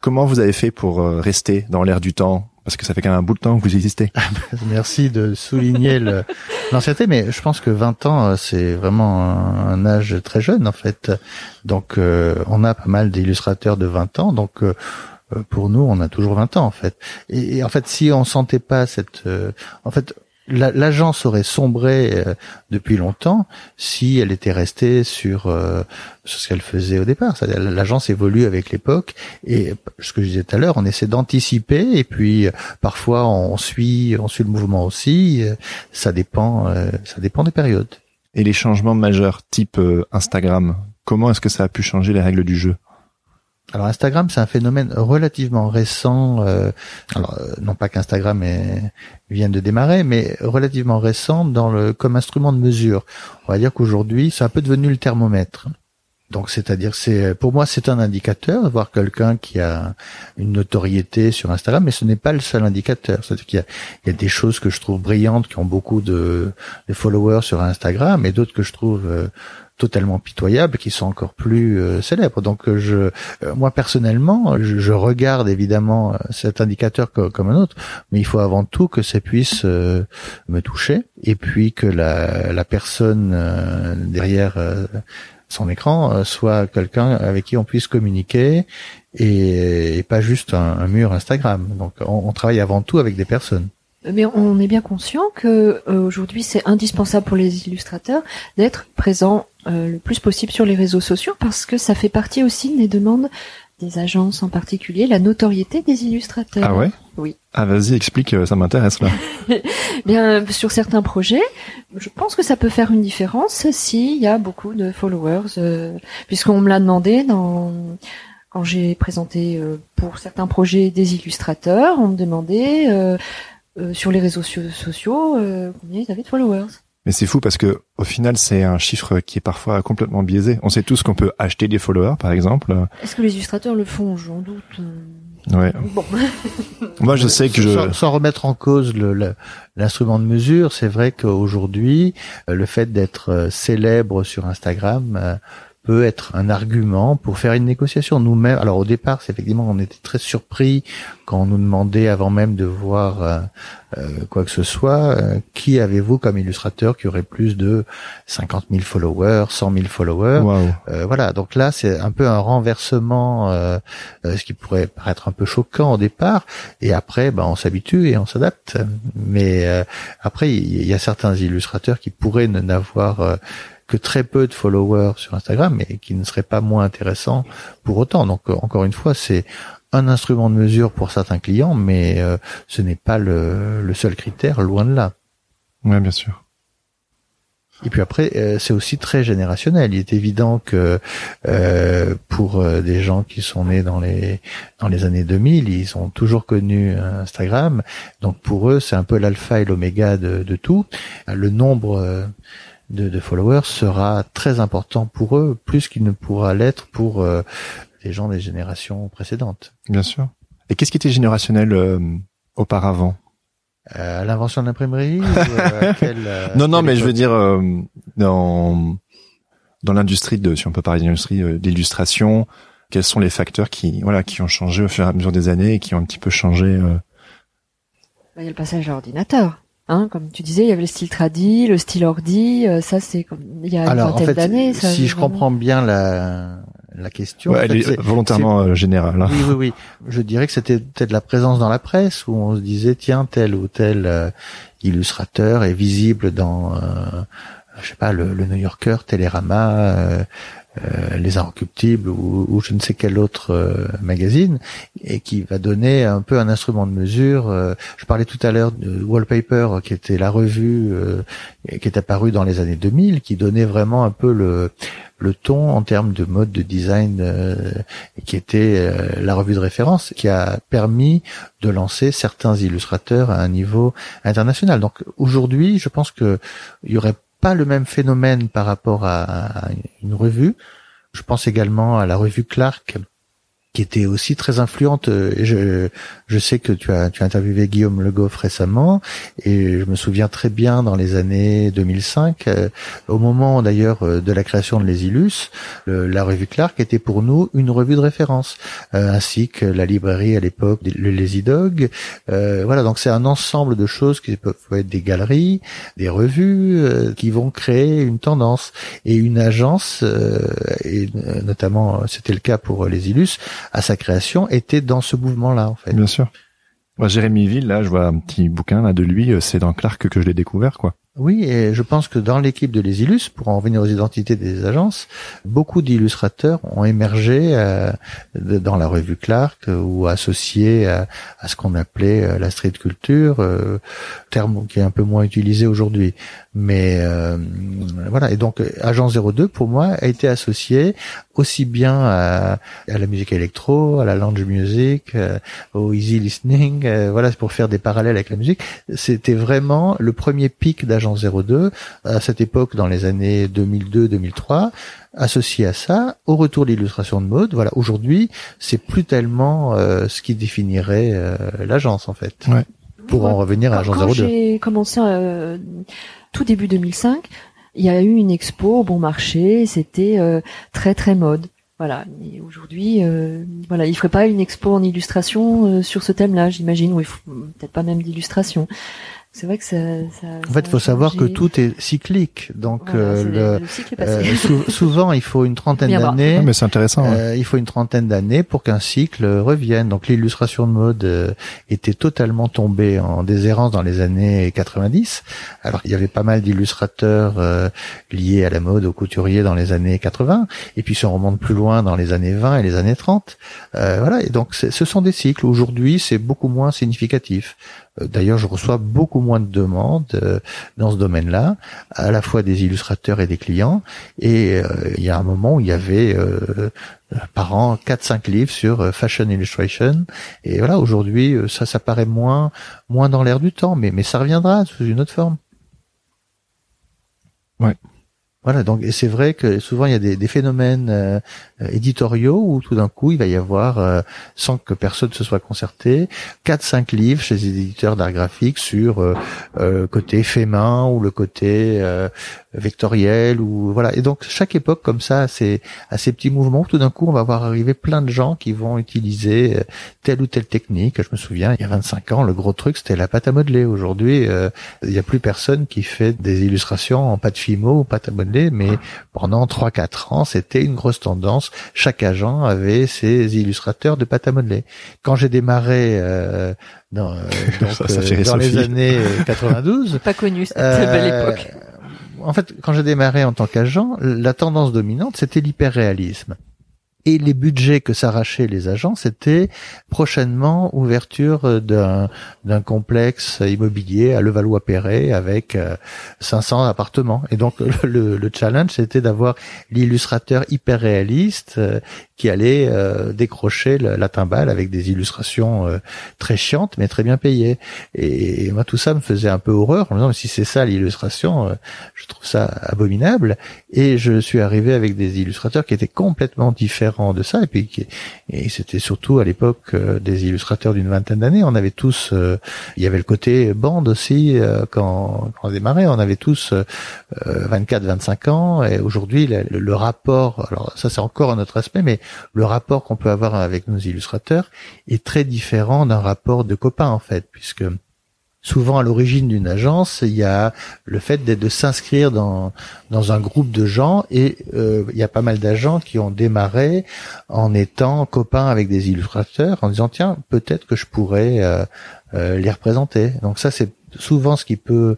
Comment vous avez fait pour rester dans l'air du temps parce que ça fait quand même un bout de temps que vous existez. Ah, bah, merci de souligner l'ancienneté, mais je pense que 20 ans, euh, c'est vraiment un, âge très jeune en fait. Donc euh, on a pas mal d'illustrateurs de 20 ans, donc euh, pour nous, on a toujours 20 ans en fait. Et, et en fait, si on sentait pas cette, en fait, l'agence aurait sombré euh, depuis longtemps si elle était restée sur, euh, ce qu'elle faisait au départ. L'agence évolue avec l'époque et ce que je disais tout à l'heure, on essaie d'anticiper et puis euh, parfois on suit, on suit le mouvement aussi. Ça dépend, ça dépend des périodes. Et les changements majeurs type Instagram, comment est-ce que ça a pu changer les règles du jeu? Alors Instagram, c'est un phénomène relativement récent. Euh, alors euh, non pas qu'Instagram vient de démarrer, mais relativement récent dans le comme instrument de mesure. On va dire qu'aujourd'hui, c'est un peu devenu le thermomètre. Donc c'est-à-dire c'est pour moi c'est un indicateur voir quelqu'un qui a une notoriété sur Instagram, mais ce n'est pas le seul indicateur. C'est-à-dire qu'il y, a, des choses que je trouve brillantes qui ont beaucoup de, de followers sur Instagram et d'autres que je trouve euh, totalement pitoyables qui sont encore plus euh, célèbres. Donc euh, je, euh, moi personnellement, je, regarde évidemment cet indicateur comme un autre, mais il faut avant tout que ça puisse me toucher et puis que la, la personne derrière son écran soit quelqu'un avec qui on puisse communiquer et, pas juste un, mur Instagram. Donc on, on travaille avant tout avec des personnes. Mais on est bien conscient que aujourd'hui c'est indispensable pour les illustrateurs d'être présents euh, le plus possible sur les réseaux sociaux parce que ça fait partie aussi des demandes des agences en particulier, la notoriété des illustrateurs. Ah ouais? Oui. Ah vas-y, explique, euh, ça m'intéresse là. Bien, sur certains projets, je pense que ça peut faire une différence s'il y a beaucoup de followers, euh, puisqu'on me l'a demandé dans quand j'ai présenté euh, pour certains projets des illustrateurs, on me demandait sur les réseaux sociaux combien ils avaient de followers? Mais c'est fou parce que au final, c'est un chiffre qui est parfois complètement biaisé. On sait tous qu'on peut acheter des followers, par exemple. Est-ce que les illustrateurs le font? J'en doute. Ouais. Bon. Moi, je sais que je... Sans, remettre en cause l'instrument de mesure, c'est vrai qu'aujourd'hui, euh, le fait d'être euh, célèbre sur Instagram euh, peut être un argument pour faire une négociation. Nous-mêmes, alors au départ, c'est effectivement, on était très surpris quand on nous demandait avant même de voir euh, euh, quoi que ce soit, euh, qui avez-vous comme illustrateur qui aurait plus de 50 000 followers, 100 000 followers Voilà, donc là, c'est un peu un renversement, ce qui pourrait paraître un peu choquant au départ, et après, ben, on s'habitue et on s'adapte. Mais après, il y, a certains illustrateurs qui pourraient n'avoir que très peu de followers sur Instagram, mais qui ne serait pas moins intéressant pour autant. Donc euh, encore une fois, c'est un instrument de mesure pour certains clients, mais euh, ce n'est pas le, seul critère, loin de là. Oui, bien sûr. Et puis après, euh, c'est aussi très générationnel. Il est évident que pour des gens qui sont nés dans les dans les années 2000, ils ont toujours connu Instagram. Donc pour eux, c'est un peu l'alpha et l'oméga de, de, tout. Le nombre de, followers sera très important pour eux, plus qu'il ne pourra l'être pour euh, les gens des générations précédentes. Bien sûr. Et qu'est-ce qui était générationnel euh, auparavant? Euh, L'invention de l'imprimerie Non, non, mais je veux dire dans dans l'industrie de, si on peut parler d'industrie d'illustration, quels sont les facteurs qui voilà qui ont changé au fur et à mesure des années et qui ont un petit peu changé bah, Il y a le passage à l'ordinateur. Hein, comme tu disais, il y avait le style tradi, le style ordi, euh, ça c'est comme il y a une vingtaine d'années. Si je comprends bien la, la question, elle est volontairement euh, générale. Hein. Oui, oui, oui. Je dirais que c'était peut-être la présence dans la presse où on se disait tiens tel ou tel euh, illustrateur est visible dans je sais pas le, le New Yorker, Télérama, euh, Les Inrecuptibles ou, ou, je ne sais quel autre euh, magazine, et qui va donner un peu un instrument de mesure. Euh, je parlais tout à l'heure de Wallpaper, qui était la revue qui est apparue dans les années 2000, qui donnait vraiment un peu le, ton en termes de mode de design qui était la revue de référence qui a permis de lancer certains illustrateurs à un niveau international. Donc aujourd'hui, je pense que il y aurait pas le même phénomène par rapport à, une revue. Je pense également à la revue Clark qui était aussi très influente. Euh, je, je sais que tu as, tu as interviewé Guillaume Le Goff récemment, et je me souviens très bien dans les années 2005, euh, au moment d'ailleurs euh, de la création de Les Illus, la revue Clark était pour nous une revue de référence, ainsi que la librairie à l'époque, le Lazy Dog. voilà, donc c'est un ensemble de choses qui peuvent être des galeries, des revues, qui vont créer une tendance. Et une agence, et notamment c'était le cas pour Les Illus, à sa création était dans ce mouvement-là, en fait. Bien sûr. Moi, Jérémy Ville, là, je vois un petit bouquin là de lui. Euh, c'est dans Clark que je l'ai découvert, quoi. Oui, et je pense que dans l'équipe de Les Illus, pour en revenir aux identités des agences, beaucoup d'illustrateurs ont émergé euh, dans la revue Clark euh, ou associés à, ce qu'on appelait euh, la street culture, terme qui est un peu moins utilisé aujourd'hui. Mais voilà, et donc Agence 02 pour moi a été associé aussi bien à, la musique électro, à la lounge music, au easy listening, voilà, pour faire des parallèles avec la musique. C'était vraiment le premier pic d'agence 02 à cette époque dans les années 2002-2003 associé à ça au retour de l'illustration de mode. Voilà aujourd'hui c'est plus tellement euh, ce qui définirait euh, l'agence en fait. Pour en revenir à agence 02 j'ai commencé euh, tout début 2005 il y a eu une expo au bon marché c'était très très mode voilà. Aujourd'hui, euh, voilà, il ferait pas une expo en illustration sur ce thème-là, j'imagine, ou peut-être pas même d'illustration c'est vrai que ça, ça En fait, il faut savoir que tout est cyclique. Donc, euh, le, euh, souvent, il faut une trentaine d'années. mais c'est intéressant. Euh, il faut une trentaine d'années pour qu'un cycle revienne. Donc, l'illustration de mode était totalement tombée en déshérence dans les années 90. Alors, il y avait pas mal d'illustrateurs liés à la mode, aux couturiers dans les années 80. Et puis, si on remonte plus loin dans les années 20 et les années 30, voilà. Et donc, ce sont des cycles. Aujourd'hui, c'est beaucoup moins significatif. Euh, d'ailleurs, je reçois beaucoup moins de demandes euh, dans ce domaine-là, à la fois des illustrateurs et des clients. Et euh, il y a un moment où il y avait par an 4-5 livres sur fashion illustration. Et voilà, aujourd'hui, ça, ça paraît moins, moins dans l'air du temps, mais, mais ça reviendra sous une autre forme. Ouais. Voilà, donc et c'est vrai que souvent il y a des, des phénomènes euh, éditoriaux où tout d'un coup il va y avoir, euh, sans que personne se soit concerté, quatre cinq livres chez les éditeurs d'art graphique sur euh, le côté fémin ou le côté vectoriel ou voilà. Et donc chaque époque comme ça, c'est à ces petits mouvements, tout d'un coup on va voir arriver plein de gens qui vont utiliser telle ou telle technique. Je me souviens, il y a 25 ans, le gros truc c'était la pâte à modeler. Aujourd'hui, il n'y a plus personne qui fait des illustrations en pâte Fimo ou pâte à modeler mais pendant 3-4 ans, c'était une grosse tendance. Chaque agent avait ses illustrateurs de pâte à modeler. Quand j'ai démarré euh, dans, euh, euh, dans les années 92, pas connu cette belle époque. En fait, quand j'ai démarré en tant qu'agent, la tendance dominante, c'était l'hyperréalisme et les budgets que s'arrachaient les agents, c'était prochainement ouverture d'un d'un complexe immobilier à Levallois-Perret avec 500 euh, appartements. Et donc le, le challenge, c'était d'avoir l'illustrateur hyper réaliste euh, qui allait euh, décrocher la, timbale avec des illustrations euh, très chiantes mais très bien payées. Et, moi tout ça me faisait un peu horreur en me disant si c'est ça l'illustration, euh, je trouve ça abominable. Et je suis arrivé avec des illustrateurs qui étaient complètement différents de ça. Et puis et c'était surtout à l'époque des illustrateurs d'une vingtaine d'années. On avait tous, il y avait le côté bande aussi quand, quand on démarrait, on avait tous 24-25 ans. Et aujourd'hui le, le rapport, alors ça c'est encore un autre aspect, mais le rapport qu'on peut avoir avec nos illustrateurs est très différent d'un rapport de copains en fait, puisque souvent à l'origine d'une agence, il y a le fait de s'inscrire dans dans un groupe de gens et euh, il y a pas mal d'agents qui ont démarré en étant copains avec des illustrateurs en disant tiens peut-être que je pourrais euh, euh, les représenter. Donc ça c'est souvent ce qui peut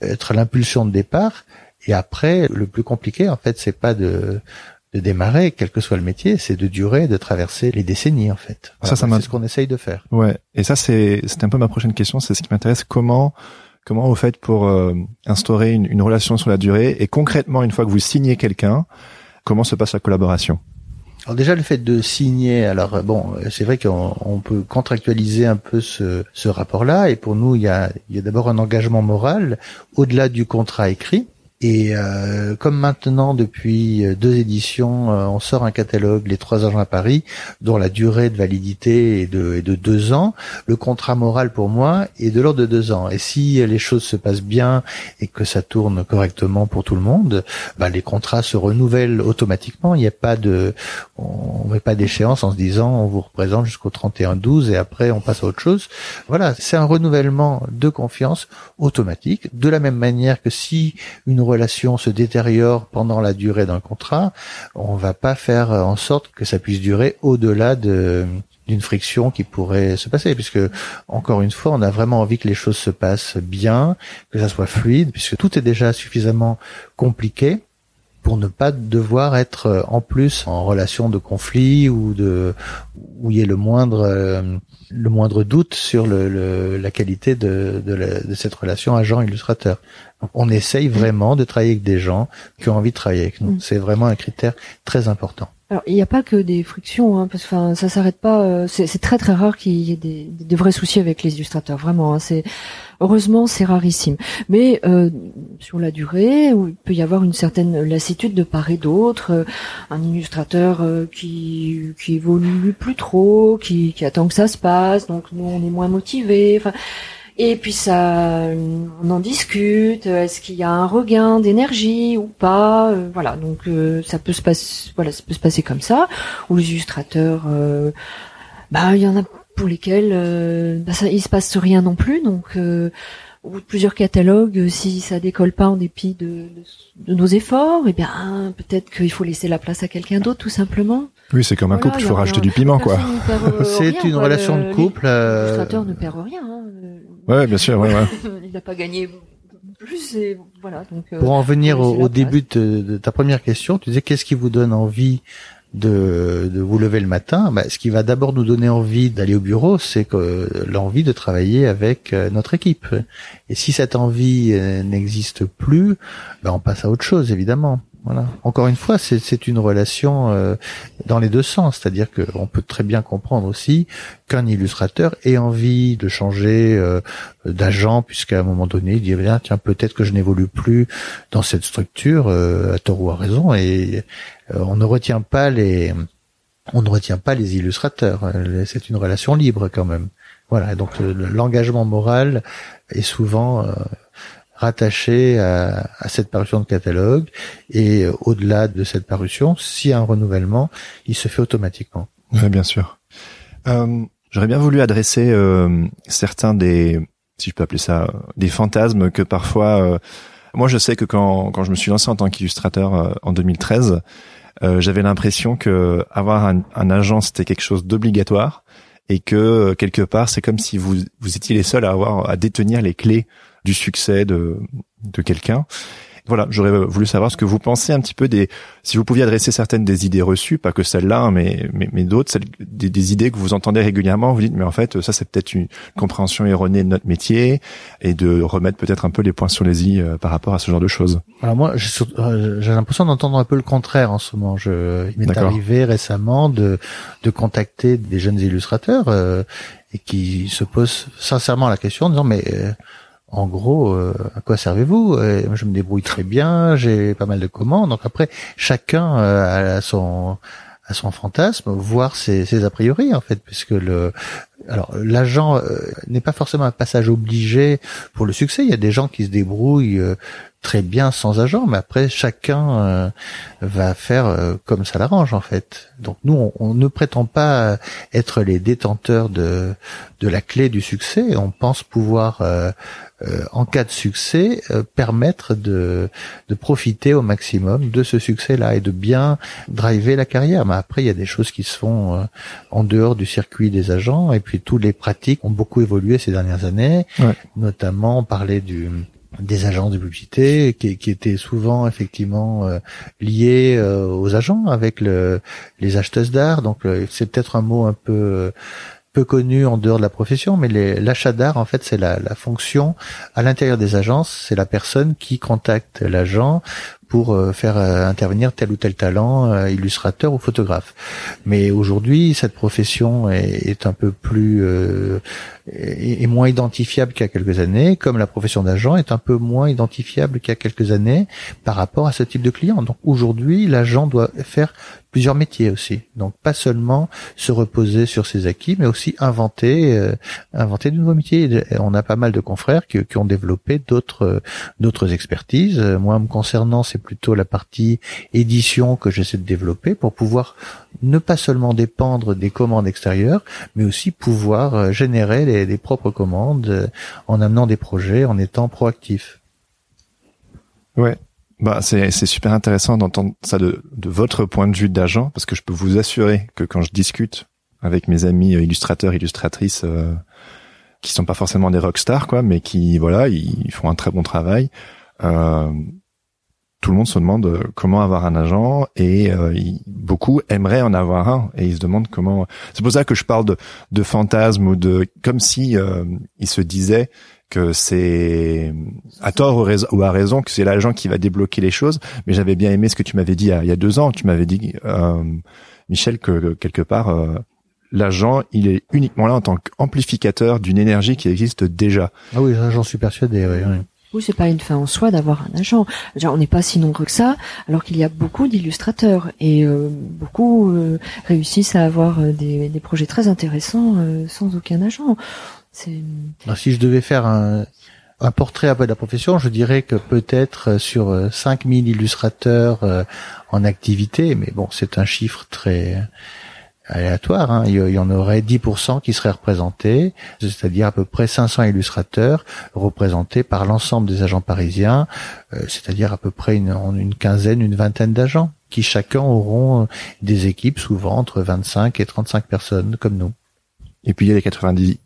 être l'impulsion de départ et après le plus compliqué en fait c'est pas de de démarrer, quel que soit le métier, c'est de durer, de traverser les décennies en fait. Ça, ça c'est ce qu'on essaye de faire. Ouais. Et ça, c'est c'est un peu ma prochaine question. C'est ce qui m'intéresse. Comment comment vous faites pour euh, instaurer une, une relation sur la durée? Et concrètement, une fois que vous signez quelqu'un, comment se passe la collaboration? Alors déjà le fait de signer, alors bon, c'est vrai qu'on on peut contractualiser un peu ce, ce rapport-là, et pour nous il y a, il y a d'abord un engagement moral au-delà du contrat écrit. Et euh, comme maintenant, depuis euh, deux éditions, euh, on sort un catalogue, les trois agents à Paris, dont la durée de validité est de, est de deux ans, le contrat moral pour moi est de l'ordre de deux ans. Et si les choses se passent bien et que ça tourne correctement pour tout le monde, bah, les contrats se renouvellent automatiquement. Il n'y a pas de, on met pas d'échéance en se disant on vous représente jusqu'au 31-12 et après on passe à autre chose. Voilà, c'est un renouvellement de confiance automatique, de la même manière que si une relation se détériore pendant la durée d'un contrat, on va pas faire en sorte que ça puisse durer au-delà de d'une friction qui pourrait se passer puisque encore une fois on a vraiment envie que les choses se passent bien que ça soit fluide puisque tout est déjà suffisamment compliqué pour ne pas devoir être en plus en relation de conflit ou de où il y ait le moindre euh, le moindre doute sur le, la qualité de, de, cette relation agent-illustrateur. On essaye vraiment de travailler avec des gens qui ont envie de travailler avec nous. Mm. C'est vraiment un critère très important. Alors il n'y a pas que des frictions, hein, parce que ça s'arrête pas. Euh, c'est très très rare qu'il y ait des, vrais soucis avec les illustrateurs, vraiment. Hein, c'est heureusement c'est rarissime. Mais euh, sur la durée, il peut y avoir une certaine lassitude de part et d'autre, euh, un illustrateur qui qui évolue plus trop, qui, qui attend que ça se passe, donc nous on est moins motivés. Enfin et puis ça, on en discute. Est-ce qu'il y a un regain d'énergie ou pas euh, Voilà, donc euh, ça peut se passer, voilà, ça peut se passer comme ça. Ou les illustrateurs, euh, bah il y en a pour lesquels bah, ça, il se passe rien non plus. Donc au bout de plusieurs catalogues, si ça décolle pas en dépit de, de, nos efforts, eh bien peut-être qu'il faut laisser la place à quelqu'un d'autre tout simplement. Oui, c'est comme un couple, il faut rajouter du piment quoi. C'est une relation de couple. L'illustrateur ne perd rien. Hein. Ouais, bien sûr, ouais, ouais. il n'a pas gagné plus et voilà. Donc, euh, Pour en venir au, début de, ta première question, tu disais qu'est-ce qui vous donne envie de, de vous lever le matin? Bah, Ce qui va d'abord nous donner envie d'aller au bureau, c'est que l'envie de travailler avec euh, notre équipe. Et si cette envie euh, n'existe plus, bah, on passe à autre chose, évidemment. Voilà. Encore une fois, c'est une relation euh, dans les deux sens, c'est-à-dire qu'on peut très bien comprendre aussi qu'un illustrateur ait envie de changer euh, d'agent, puisqu'à un moment donné, il dit eh bien tiens peut-être que je n'évolue plus dans cette structure euh, à tort ou à raison, et on ne retient pas les on ne retient pas les illustrateurs. C'est une relation libre quand même. Voilà. Donc l'engagement moral est souvent rattaché à, cette parution de catalogue et euh, au-delà de cette parution, a un renouvellement, il se fait automatiquement. Oui, bien sûr. Euh, J'aurais bien voulu adresser euh, certains des, si je peux appeler ça, des fantasmes que parfois, euh, moi je sais que quand, quand je me suis lancé en tant qu'illustrateur euh, en 2013, j'avais l'impression que avoir un, un agent c'était quelque chose d'obligatoire et que quelque part c'est comme si vous vous étiez les seuls à avoir à détenir les clés du succès de, de quelqu'un. Voilà, j'aurais voulu savoir ce que vous pensez un petit peu des, si vous pouviez adresser certaines des idées reçues, pas que celles-là, hein, mais mais, mais d'autres, des, des, idées que vous entendez régulièrement. Vous dites, mais en fait, ça c'est peut-être une compréhension erronée de notre métier, et de remettre peut-être un peu les points sur les i euh, par rapport à ce genre de choses. Alors moi, euh, j'ai l'impression d'entendre un peu le contraire en ce moment. Je, il m'est arrivé récemment de de contacter des jeunes illustrateurs euh, et qui se posent sincèrement la question en disant mais en gros, euh, à quoi servez-vous? Je me débrouille très bien, j'ai pas mal de commandes. Donc après, chacun euh, a son à son fantasme, voire ses, a priori en fait, puisque le alors l'agent euh, n'est pas forcément un passage obligé pour le succès. Il y a des gens qui se débrouillent très bien sans agent, mais après chacun va faire comme ça l'arrange en fait. Donc nous, on, on, ne prétend pas être les détenteurs de de la clé du succès. On pense pouvoir euh, en cas de succès, euh, permettre de, de profiter au maximum de ce succès-là et de bien driver la carrière. Mais après, il y a des choses qui se font euh, en dehors du circuit des agents et puis tous les pratiques ont beaucoup évolué ces dernières années. Notamment, on parlait du des agences de publicité qui, qui étaient souvent effectivement euh, liés euh, aux agents avec le, les acheteuses d'art. Donc euh, c'est peut-être un mot un peu peu connu en dehors de la profession, mais l'achat d'art en fait c'est la, la fonction à l'intérieur des agences, c'est la personne qui contacte l'agent pour euh, faire euh, intervenir tel ou tel talent, euh, illustrateur ou photographe. Mais aujourd'hui, cette profession est, un peu plus est, moins identifiable qu'il y a quelques années, comme la profession d'agent est un peu moins identifiable qu'il y a quelques années par rapport à ce type de client. Donc aujourd'hui, l'agent doit faire plusieurs métiers aussi. Donc pas seulement se reposer sur ses acquis, mais aussi inventer, euh, inventer de nouveaux métiers. On a pas mal de confrères qui, qui ont développé d'autres, d'autres expertises. Moi, me concernant, plutôt la partie édition que j'essaie de développer pour pouvoir ne pas seulement dépendre des commandes extérieures, mais aussi pouvoir euh, générer des propres commandes euh, en amenant des projets, en étant proactif. Ouais, bah, c'est, c'est super intéressant d'entendre ça de, de votre point de vue d'agent, parce que je peux vous assurer que quand je discute avec mes amis euh, illustrateurs, illustratrices, euh, qui sont pas forcément des rockstars, quoi, mais qui, voilà, ils font un très bon travail. Tout le monde se demande euh, comment avoir un agent et euh, beaucoup aimeraient en avoir un et ils se demandent comment. C'est pour ça que je parle de, de fantasme ou de comme si euh, ils se disaient que c'est à tort ou à raison que c'est l'agent qui va débloquer les choses. Mais j'avais bien aimé ce que tu m'avais dit il y, a, deux ans. Tu m'avais dit, euh, Michel, que, quelque part, euh, l'agent, il est uniquement là en tant qu'amplificateur d'une énergie qui existe déjà. Ah oui, j'en suis persuadé. Oui, oui. C'est pas une fin en soi d'avoir un agent. on n'est pas si nombreux que ça, alors qu'il y a beaucoup d'illustrateurs et euh, beaucoup réussissent à avoir des, des, projets très intéressants sans aucun agent. Si je devais faire un, un portrait peu de la profession, je dirais que peut-être euh, sur 5000 euh, illustrateurs euh, en activité, mais bon, c'est un chiffre très aléatoire, hein. il y en aurait 10% qui seraient représentés, c'est-à-dire à peu près 500 illustrateurs représentés par l'ensemble des agents parisiens, c'est-à-dire à peu près une, une quinzaine, une vingtaine d'agents, qui chacun auront des équipes souvent entre 25 et 35 personnes comme nous. Et puis il y a les 90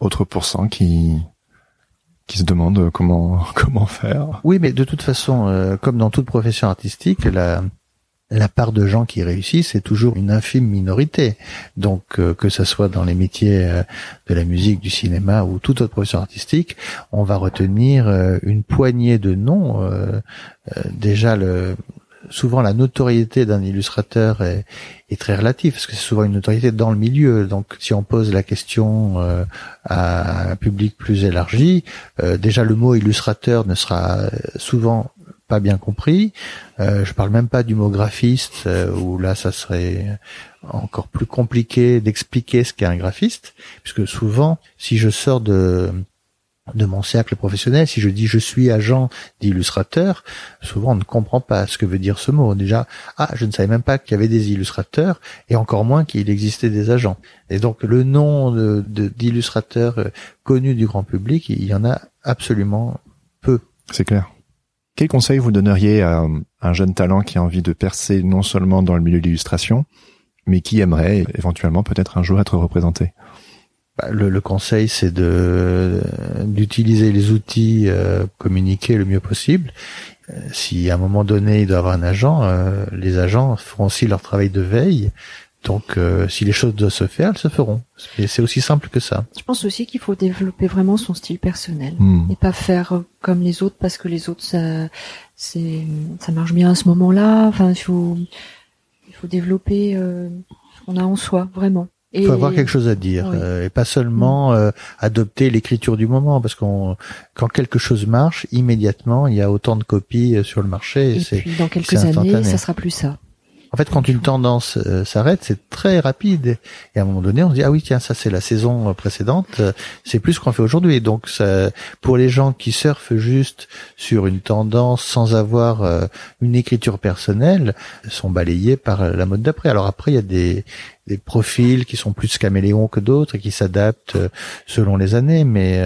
autre pourcent qui qui se demandent comment comment faire. Oui, mais de toute façon, euh, comme dans toute profession artistique, la la part de gens qui réussissent est toujours une infime minorité. Donc euh, que ce soit dans les métiers euh, de la musique, du cinéma ou toute autre profession artistique, on va retenir une poignée de noms. déjà souvent la notoriété d'un illustrateur est, très relative parce que c'est souvent une notoriété dans le milieu. Donc si on pose la question euh, à un public plus élargi, euh, déjà le mot illustrateur ne sera souvent pas bien compris. Euh, je parle même pas du mot graphiste euh, où là ça serait encore plus compliqué d'expliquer ce qu'est un graphiste puisque souvent si je sors de de mon cercle professionnel, si je dis je suis agent d'illustrateur, souvent on ne comprend pas ce que veut dire ce mot. Déjà, ah, je ne savais même pas qu'il y avait des illustrateurs et encore moins qu'il existait des agents. Et donc le nom d'illustrateur de, connu du grand public, il y en a absolument peu. C'est clair. Quel conseil vous donneriez à un jeune talent qui a envie de percer non seulement dans le milieu de l'illustration, mais qui aimerait éventuellement peut-être un jour être représenté? Bah, le, conseil, c'est de d'utiliser les outils euh, communiquer le mieux possible. Euh, si à un moment donné il doit avoir un agent, euh, les agents feront aussi leur travail de veille. Donc, euh, si les choses doivent se faire, elles se feront. C'est aussi simple que ça. Je pense aussi qu'il faut développer vraiment son style personnel hmm. et pas faire comme les autres parce que les autres ça c'est ça marche bien à ce moment-là. Enfin, il faut il faut développer ce qu'on a en soi vraiment. Il faut avoir quelque chose à dire euh, et pas seulement mm. euh, adopter l'écriture du moment parce qu'on quand quelque chose marche immédiatement il y a autant de copies euh, sur le marché. Et, puis dans quelques années ça sera plus ça. En fait, quand une tendance euh, s'arrête, c'est très rapide. Et à un moment donné, on se dit ah oui tiens ça c'est la saison euh, précédente, euh, c'est plus ce qu'on fait aujourd'hui. Donc ça, pour les gens qui surfent juste sur une tendance sans avoir une écriture personnelle, sont balayés par la mode d'après. Alors après il y a des des profils qui sont plus caméléons que d'autres et qui s'adaptent selon les années, mais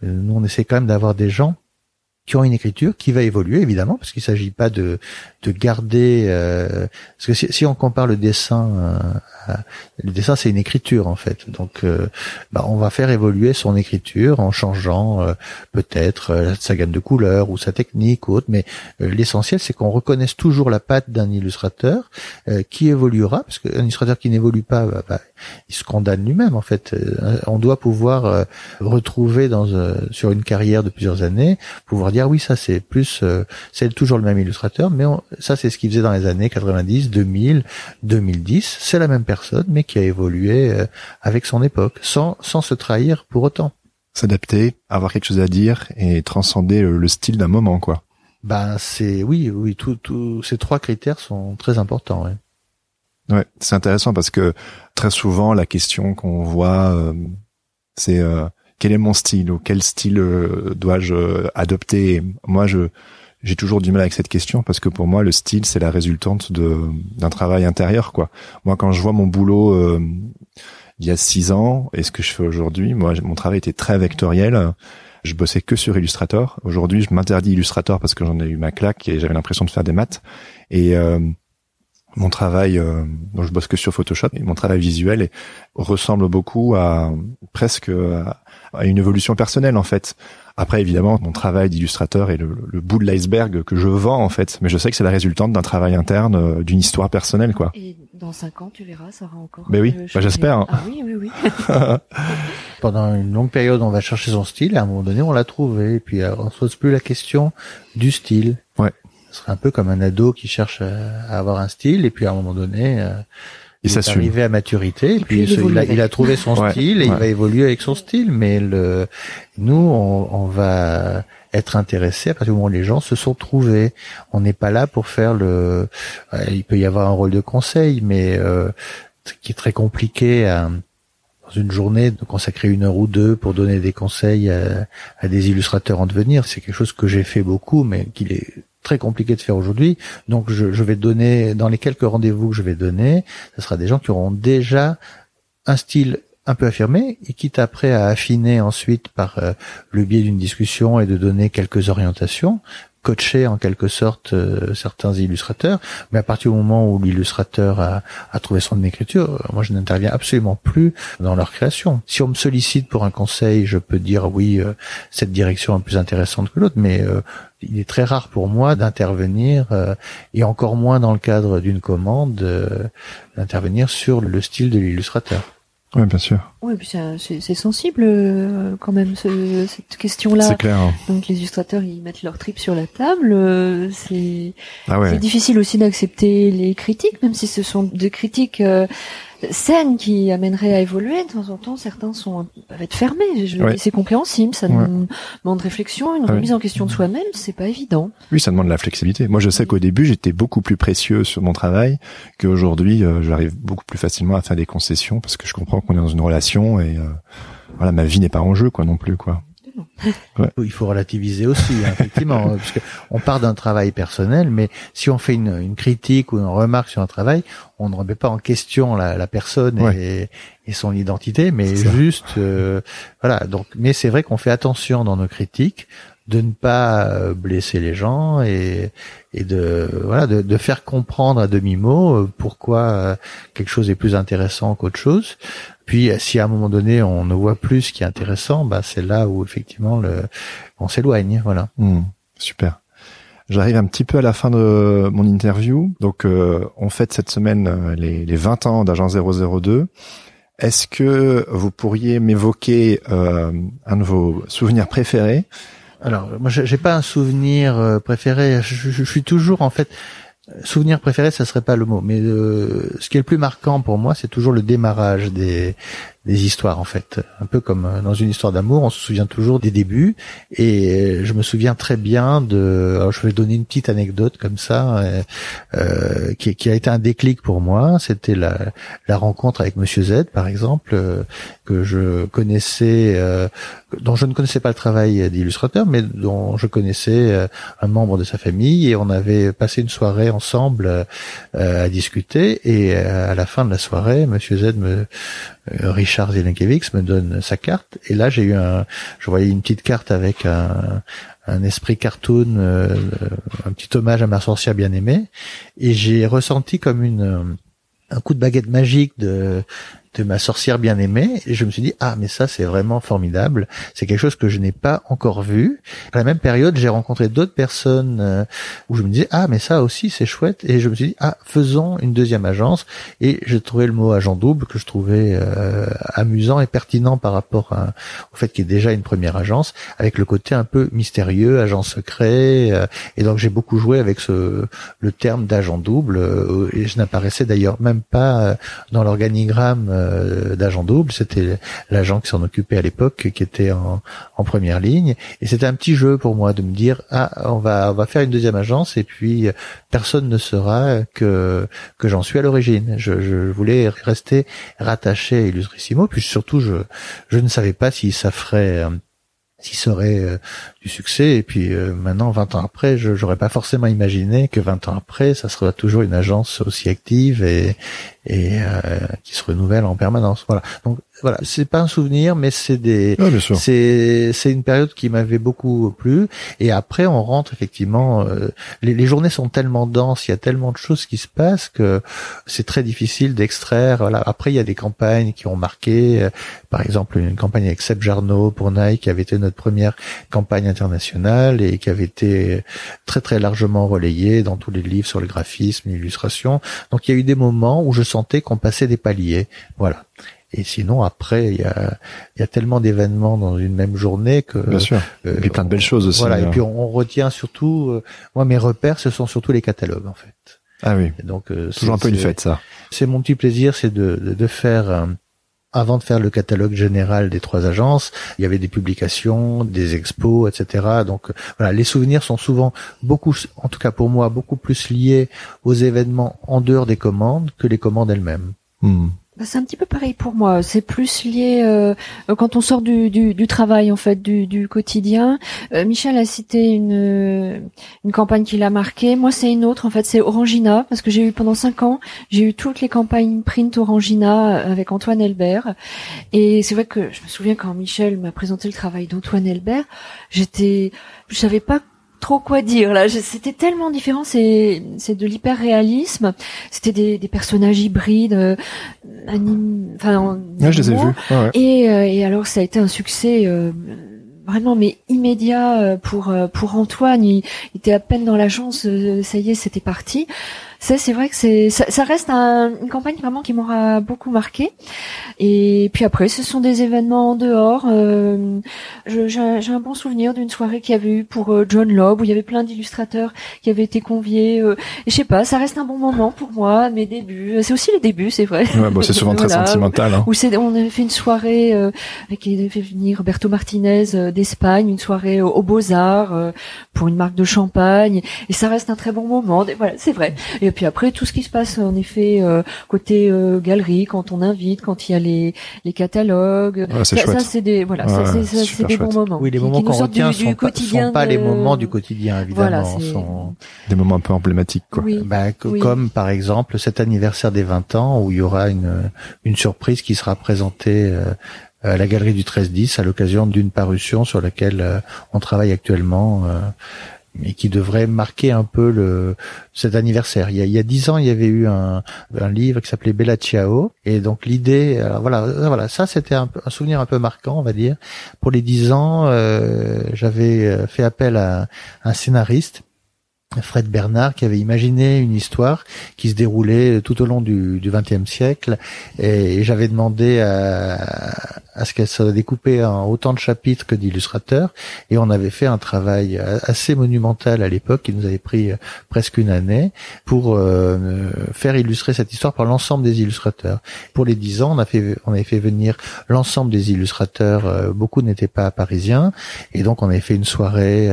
nous on essaie quand même d'avoir des gens qui ont une écriture qui va évoluer évidemment parce qu'il s'agit pas de de garder euh, parce que si, si, on compare le dessin euh, le dessin c'est une écriture en fait. Donc euh, bah, on va faire évoluer son écriture en changeant euh, peut-être sa gamme de couleurs ou sa technique ou autre. Mais l'essentiel c'est qu'on reconnaisse toujours la patte d'un illustrateur qui évoluera parce qu'un illustrateur qui n'évolue pas bah, bah, il se condamne lui-même en fait. On doit pouvoir retrouver dans sur une carrière de plusieurs années pouvoir dire oui ça c'est plus c'est toujours le même illustrateur mais on, ça, c'est ce qu'il faisait dans les années 90, 2000, 2010. C'est la même personne, mais qui a évolué euh, avec son époque, sans, sans se trahir pour autant. S'adapter, avoir quelque chose à dire et transcender le, style d'un moment, quoi. Ben, c'est, oui, oui, tous ces trois critères sont très importants, ouais. Ouais, c'est intéressant parce que très souvent, la question qu'on voit, euh, c'est euh, quel est mon style ou quel style dois-je adopter? Moi, je j'ai toujours du mal avec cette question parce que pour moi le style c'est la résultante de d'un travail intérieur quoi. Moi quand je vois mon boulot euh, il y a six ans et ce que je fais aujourd'hui, moi mon travail était très vectoriel. Je bossais que sur Illustrator. Aujourd'hui, je m'interdis Illustrator parce que j'en ai eu ma claque et j'avais l'impression de faire des maths. Et euh, mon travail, euh, je bosse que sur Photoshop, et mon travail visuel ressemble beaucoup à presque une évolution personnelle en fait. Après, évidemment, mon travail d'illustrateur est le, bout de l'iceberg que je vends en fait, mais je sais que c'est la résultante d'un travail interne, euh, d'une histoire personnelle, quoi. Et dans cinq ans, tu verras, ça aura encore. Mais oui, bah, j'espère. Hein. Ah oui, oui, oui. Pendant une longue période, on va chercher son style, et à un moment donné, on l'a trouvé, et puis euh, on se pose plus la question du style. Ouais. Ce serait un peu comme un ado qui cherche à avoir un style, et puis à un moment donné. Euh, il est arrivé à maturité, et puis, il, a, trouvé son style et il va évoluer avec son style. Mais le, nous, on, on, va être intéressé à partir du moment où les gens se sont trouvés. On n'est pas là pour faire le. Il peut y avoir un rôle de conseil, mais euh, qui est très compliqué à dans une journée de consacrer une heure ou deux pour donner des conseils à, à des illustrateurs en devenir. C'est quelque chose que j'ai fait beaucoup, mais qu'il est très compliqué de faire aujourd'hui. Donc je, vais donner, dans les quelques rendez-vous que je vais donner, ce sera des gens qui auront déjà un style un peu affirmé et quitte après à affiner ensuite par euh, le biais d'une discussion et de donner quelques orientations, coacher en quelque sorte euh, certains illustrateurs, mais à partir du moment où l'illustrateur a, trouvé son écriture, euh, moi je n'interviens absolument plus dans leur création. Si on me sollicite pour un conseil, je peux dire oui, euh, cette direction est plus intéressante que l'autre, mais il est très rare pour moi d'intervenir, et encore moins dans le cadre d'une commande, d'intervenir sur le style de l'illustrateur. Oui, bien sûr. Oui, puis c'est sensible euh, quand même ce, cette question-là. C'est clair. Hein. Donc les illustrateurs, ils mettent leur trip sur la table. Euh, c'est ah ouais. difficile aussi d'accepter les critiques, même si ce sont des critiques euh, saines qui amèneraient à évoluer. De temps en temps, certains sont peuvent être fermés. Je C'est compréhensible. Ça demande réflexion, une remise en question de soi-même. C'est pas évident. Oui, ça demande de la flexibilité. Moi, je sais qu'au début, j'étais beaucoup plus précieux sur mon travail qu'aujourd'hui. Euh, j'arrive beaucoup plus facilement à faire des concessions parce que je comprends qu'on est dans une relation et euh, voilà, ma vie n'est pas en jeu, quoi, non plus, quoi. Il faut relativiser aussi, hein, effectivement, parce que on part d'un travail personnel, mais si on fait une, une, critique ou une remarque sur un travail, on ne remet pas en question la, la personne et, et, son identité, mais juste, euh, voilà. Donc, mais c'est vrai qu'on fait attention dans nos critiques de ne pas euh, blesser les gens et, et de voilà de, de faire comprendre à demi mot euh, pourquoi quelque chose est plus intéressant qu'autre chose puis, si à un moment donné on ne voit plus ce qui est intéressant, bah c'est là où effectivement le, on s'éloigne. Voilà. Hmm, super. J'arrive un petit peu à la fin de mon interview. Donc, euh, on fête cette semaine euh, les, les 20 ans d'Agent 002. Est-ce que vous pourriez m'évoquer euh, un de vos souvenirs préférés? Alors, moi, j'ai pas un souvenir euh, préféré. Je, suis toujours en fait Souvenir préféré, ça serait pas le mot, mais euh, ce qui est le plus marquant pour moi, c'est toujours le démarrage des, des histoires en fait. Un peu comme euh, dans une histoire d'amour, on se souvient toujours des débuts. Et je me souviens très bien de. Je vais donner une petite anecdote comme ça, euh, euh qui, qui, a été un déclic pour moi. C'était la, la rencontre avec Monsieur Z, par exemple, que je connaissais, dont je ne connaissais pas le travail d'illustrateur, mais dont je connaissais un membre de sa famille, et on avait passé une soirée ensemble euh, à discuter et euh, à la fin de la soirée, Monsieur Z me euh, Richard Zelenkiewicz me donne sa carte. Et là j'ai eu un, je voyais une petite carte avec un, un esprit cartoon, euh, un petit hommage à ma sorcière bien aimée et j'ai ressenti comme une un coup de baguette magique de de ma sorcière bien aimée et je me suis dit ah mais ça c'est vraiment formidable. C'est quelque chose que je n'ai pas encore vu. À la même période j'ai rencontré d'autres personnes euh, où je me disais ah mais ça aussi c'est chouette. Et je me suis dit ah faisons une deuxième agence. Et j'ai trouvé le mot agent double que je trouvais euh, amusant et pertinent par rapport à, au fait qu'il y ait déjà une première agence avec le côté un peu mystérieux agent secret euh, et donc j'ai beaucoup joué avec ce le terme d'agent double et je n'apparaissais d'ailleurs même pas dans l'organigramme euh, d'agent double. C'était l'agent qui s'en occupait à l'époque, qui était en, première ligne. Et c'était un petit jeu pour moi de me dire ah on va on va faire une deuxième agence et puis personne ne saura que que j'en suis à l'origine. Je, je, voulais rester rattaché à Illustrissimo. Puis surtout je je ne savais pas si ça ferait si ça aurait euh, du succès. Et puis euh, maintenant, 20 ans après, je n'aurais pas forcément imaginé que 20 ans après, ça serait toujours une agence aussi active et, et qui se renouvelle en permanence. Voilà. Voilà, c'est pas un souvenir, mais c'est des, c'est c'est une période qui m'avait beaucoup plu. Et après, on rentre effectivement. Euh, les, les, journées sont tellement denses, il y a tellement de choses qui se passent que c'est très difficile d'extraire. Voilà. Après, il y a des campagnes qui ont marqué. Euh, par exemple, une campagne avec Seb Jarno pour Nike, qui avait été notre première campagne internationale et qui avait été très très largement relayée dans tous les livres sur le graphisme, l'illustration. Donc, il y a eu des moments où je sentais qu'on passait des paliers. Voilà. Et sinon, après, il y a, y a tellement d'événements dans une même journée que. Bien sûr. Euh, et puis plein de belles choses aussi. Voilà. Et hein. puis on, retient surtout. Euh, moi, mes repères, ce sont surtout les catalogues, en fait. Ah oui. donc euh, toujours un peu une fête, ça. C'est mon petit plaisir, c'est de, de, de, faire. avant de faire le catalogue général des trois agences, il y avait des publications, des expos, etc. Donc voilà, les souvenirs sont souvent beaucoup, en tout cas pour moi, beaucoup plus liés aux événements en dehors des commandes que les commandes elles-mêmes. Hmm. Bah, c'est un petit peu pareil pour moi. C'est plus lié euh, quand on sort du, travail en fait, du, quotidien. Euh, Michel a cité une campagne qui l'a marqué. Moi, c'est une autre. En fait, c'est Orangina parce que j'ai eu pendant cinq ans, j'ai eu toutes les campagnes print Orangina avec Antoine Elbert. Et c'est vrai que je me souviens quand Michel m'a présenté le travail d'Antoine Elbert, j'étais, je savais pas trop quoi dire là. C'était tellement différent. C'est c'est de l'hyper réalisme. C'était des, des personnages hybrides, euh, enfin. je les ai vus. Et euh, et alors ça a été un succès. Euh, vraiment mais immédiat euh, pour pour Antoine il, il, était à peine dans l'agence ça y est c'était parti c'est vrai que c'est ça, reste une campagne vraiment qui m'aura beaucoup marqué. Et puis après, ce sont des événements en dehors. Euh, j'ai un bon souvenir d'une soirée qu'il y avait eu pour euh, John Lobb où il y avait plein d'illustrateurs qui avaient été conviés. Euh, et je sais pas, ça reste un bon moment pour moi, mes débuts. C'est aussi les débuts, c'est vrai. Ouais, bon, c'est souvent très sentimental. Hein. Où c'est, on avait fait une soirée avec il avait fait venir Roberto Martinez d'Espagne, une soirée aux Beaux Arts pour une marque de champagne. Et ça reste un très bon moment. Voilà, c'est vrai. Et puis après, tout ce qui se passe en effet euh, côté euh, galerie, quand on invite, quand il y a les, les catalogues, ça, ça c'est des voilà, ça, c'est des bons moments. Oui, les moments qu'on retient du, sont, pas, sont pas les moments du quotidien évidemment, voilà, sont des moments un peu emblématiques quoi. Oui. Bah, Comme par exemple cet anniversaire des 20 ans où il y aura une une surprise qui sera présentée euh, à la galerie du 13-10 à l'occasion d'une parution sur laquelle on travaille actuellement et qui devrait marquer un peu le cet anniversaire. Il y a, dix ans, il y avait eu un, un livre qui s'appelait Bella Ciao, et donc l'idée, voilà, voilà, ça c'était un, un, souvenir un peu marquant, on va dire. Pour les dix ans, euh, j'avais euh, fait appel à un scénariste Fred Bernard qui avait imaginé une histoire qui se déroulait tout au long du XXe siècle. Et, j'avais demandé à, à ce qu'elle soit découpée en autant de chapitres que d'illustrateurs. Et on avait fait un travail assez monumental à l'époque qui nous avait pris euh, presque une année pour euh, faire illustrer cette histoire par l'ensemble des illustrateurs. Pour les dix ans, on a fait on avait fait venir l'ensemble des illustrateurs, euh, beaucoup n'étaient pas parisiens. Et donc on avait fait une soirée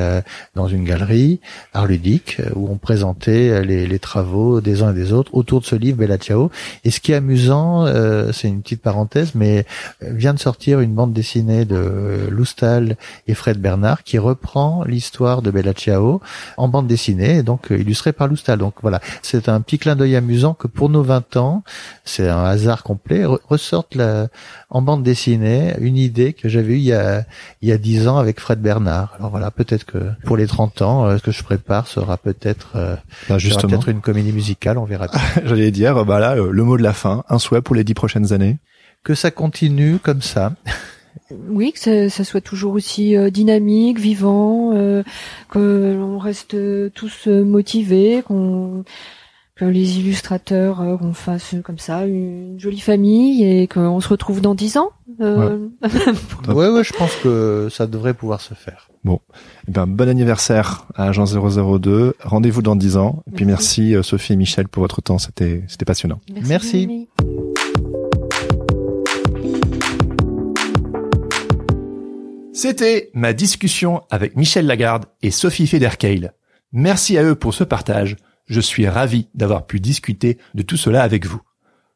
dans une galerie art ludique euh, où on présentait euh, les, travaux des uns et des autres autour de ce livre Bella Ciao. Et ce qui est amusant, euh, c'est une petite parenthèse, mais vient de sortir une bande dessinée de Loustal et Fred Bernard qui reprend l'histoire de Bella Ciao en bande dessinée, donc euh, illustrée par Loustal. Donc voilà, c'est un petit clin d'œil amusant que pour nos 20 ans, c'est un hasard complet, ressorte la, en bande dessinée une idée que j'avais eue il y a il y a 10 ans avec Fred Bernard. Alors voilà, peut-être que pour les 30 ans, euh, ce que je prépare sera peut-être euh, Bah, justement. peut-être une comédie musicale, on verra. J'allais dire, bah là, euh, le mot de la fin, un souhait pour les dix prochaines années. que ça continue comme ça. Oui, que ça, ça soit toujours aussi euh, dynamique, vivant, euh, que l'on reste euh, tous euh, motivés, qu'on que les illustrateurs euh, qu'on fasse comme ça une jolie famille et qu'on se retrouve dans dix ans. Euh, Ouais, ouais, je pense que ça devrait pouvoir se faire. Eh ben, bon anniversaire à Agent 002. Rendez-vous dans 10 ans. Et puis Merci. merci euh, Sophie et Michel pour votre temps. C'était, c'était passionnant. Merci. C'était ma discussion avec Michel Lagarde et Sophie Federkeil. Merci à eux pour ce partage. Je suis ravi d'avoir pu discuter de tout cela avec vous.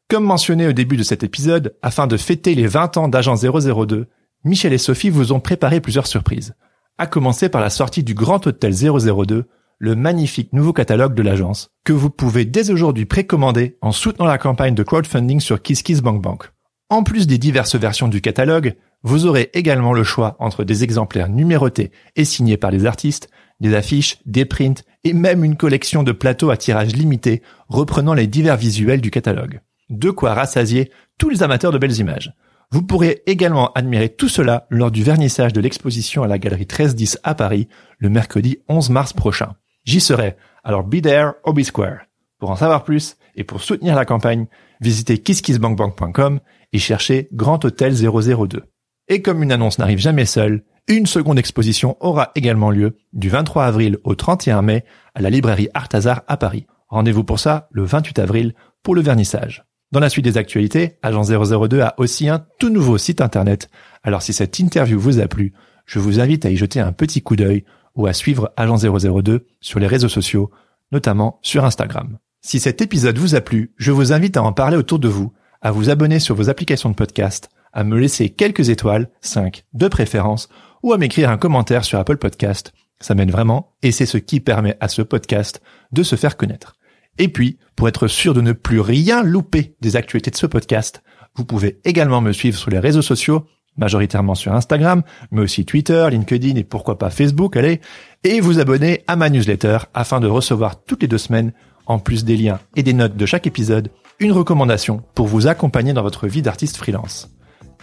Comme mentionné au début de cet épisode, afin de fêter les 20 ans d'Agent 002, Michel et Sophie vous ont préparé plusieurs surprises. À commencer par la sortie du Grand Hôtel 002, le magnifique nouveau catalogue de l'agence, que vous pouvez dès aujourd'hui précommander en soutenant la campagne de crowdfunding sur KissKissBankBank. En plus des diverses versions du catalogue, vous aurez également le choix entre des exemplaires numérotés et signés par les artistes, des affiches, des prints et même une collection de plateaux à tirage limité reprenant les divers visuels du catalogue. De quoi rassasier tous les amateurs de belles images. Vous pourrez également admirer tout cela lors du vernissage de l'exposition à la galerie 1310 à Paris le mercredi 11 mars prochain. J'y serai, alors be there or be square. Pour en savoir plus et pour soutenir la campagne, visitez kisskissbankbank.com et cherchez Grand Hôtel 002. Et comme une annonce n'arrive jamais seule, une seconde exposition aura également lieu du 23 avril au 31 mai à la librairie Arthazar à Paris. Rendez-vous pour ça le 28 avril pour le vernissage. Dans la suite des actualités, Agent 002 a aussi un tout nouveau site internet. Alors si cette interview vous a plu, je vous invite à y jeter un petit coup d'œil ou à suivre Agent 002 sur les réseaux sociaux, notamment sur Instagram. Si cet épisode vous a plu, je vous invite à en parler autour de vous, à vous abonner sur vos applications de podcast, à me laisser quelques étoiles, 5 de préférence, ou à m'écrire un commentaire sur Apple Podcast. Ça m'aide vraiment et c'est ce qui permet à ce podcast de se faire connaître. Et puis, pour être sûr de ne plus rien louper des actualités de ce podcast, vous pouvez également me suivre sur les réseaux sociaux, majoritairement sur Instagram, mais aussi Twitter, LinkedIn et pourquoi pas Facebook, allez, et vous abonner à ma newsletter afin de recevoir toutes les deux semaines, en plus des liens et des notes de chaque épisode, une recommandation pour vous accompagner dans votre vie d'artiste freelance.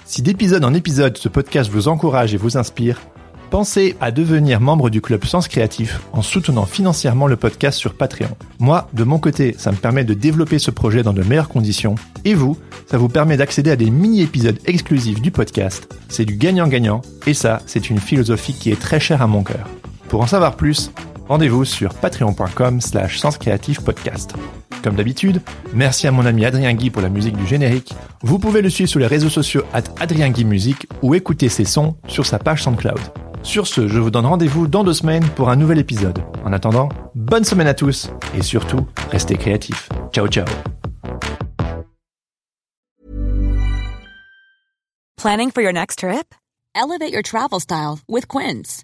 Si d'épisode en épisode ce podcast vous encourage et vous inspire, pensez à devenir membre du club Sens Créatif en soutenant financièrement le podcast sur Patreon. Moi, de mon côté, ça me permet de développer ce projet dans de meilleures conditions. Et vous, ça vous permet d'accéder à des mini-épisodes exclusifs du podcast. C'est du gagnant-gagnant. Et ça, c'est une philosophie qui est très chère à mon cœur. Pour en savoir plus, rendez-vous sur patreon.com slash podcast. Comme d'habitude, merci à mon ami Adrien Guy pour la musique du générique. Vous pouvez le suivre sur les réseaux sociaux at Adrien Guy Musique ou écouter ses sons sur sa page SoundCloud. Sur ce, je vous donne rendez-vous dans deux semaines pour un nouvel épisode. En attendant, bonne semaine à tous et surtout, restez créatifs. Ciao ciao Planning for your next trip? Elevate your travel style with Quince.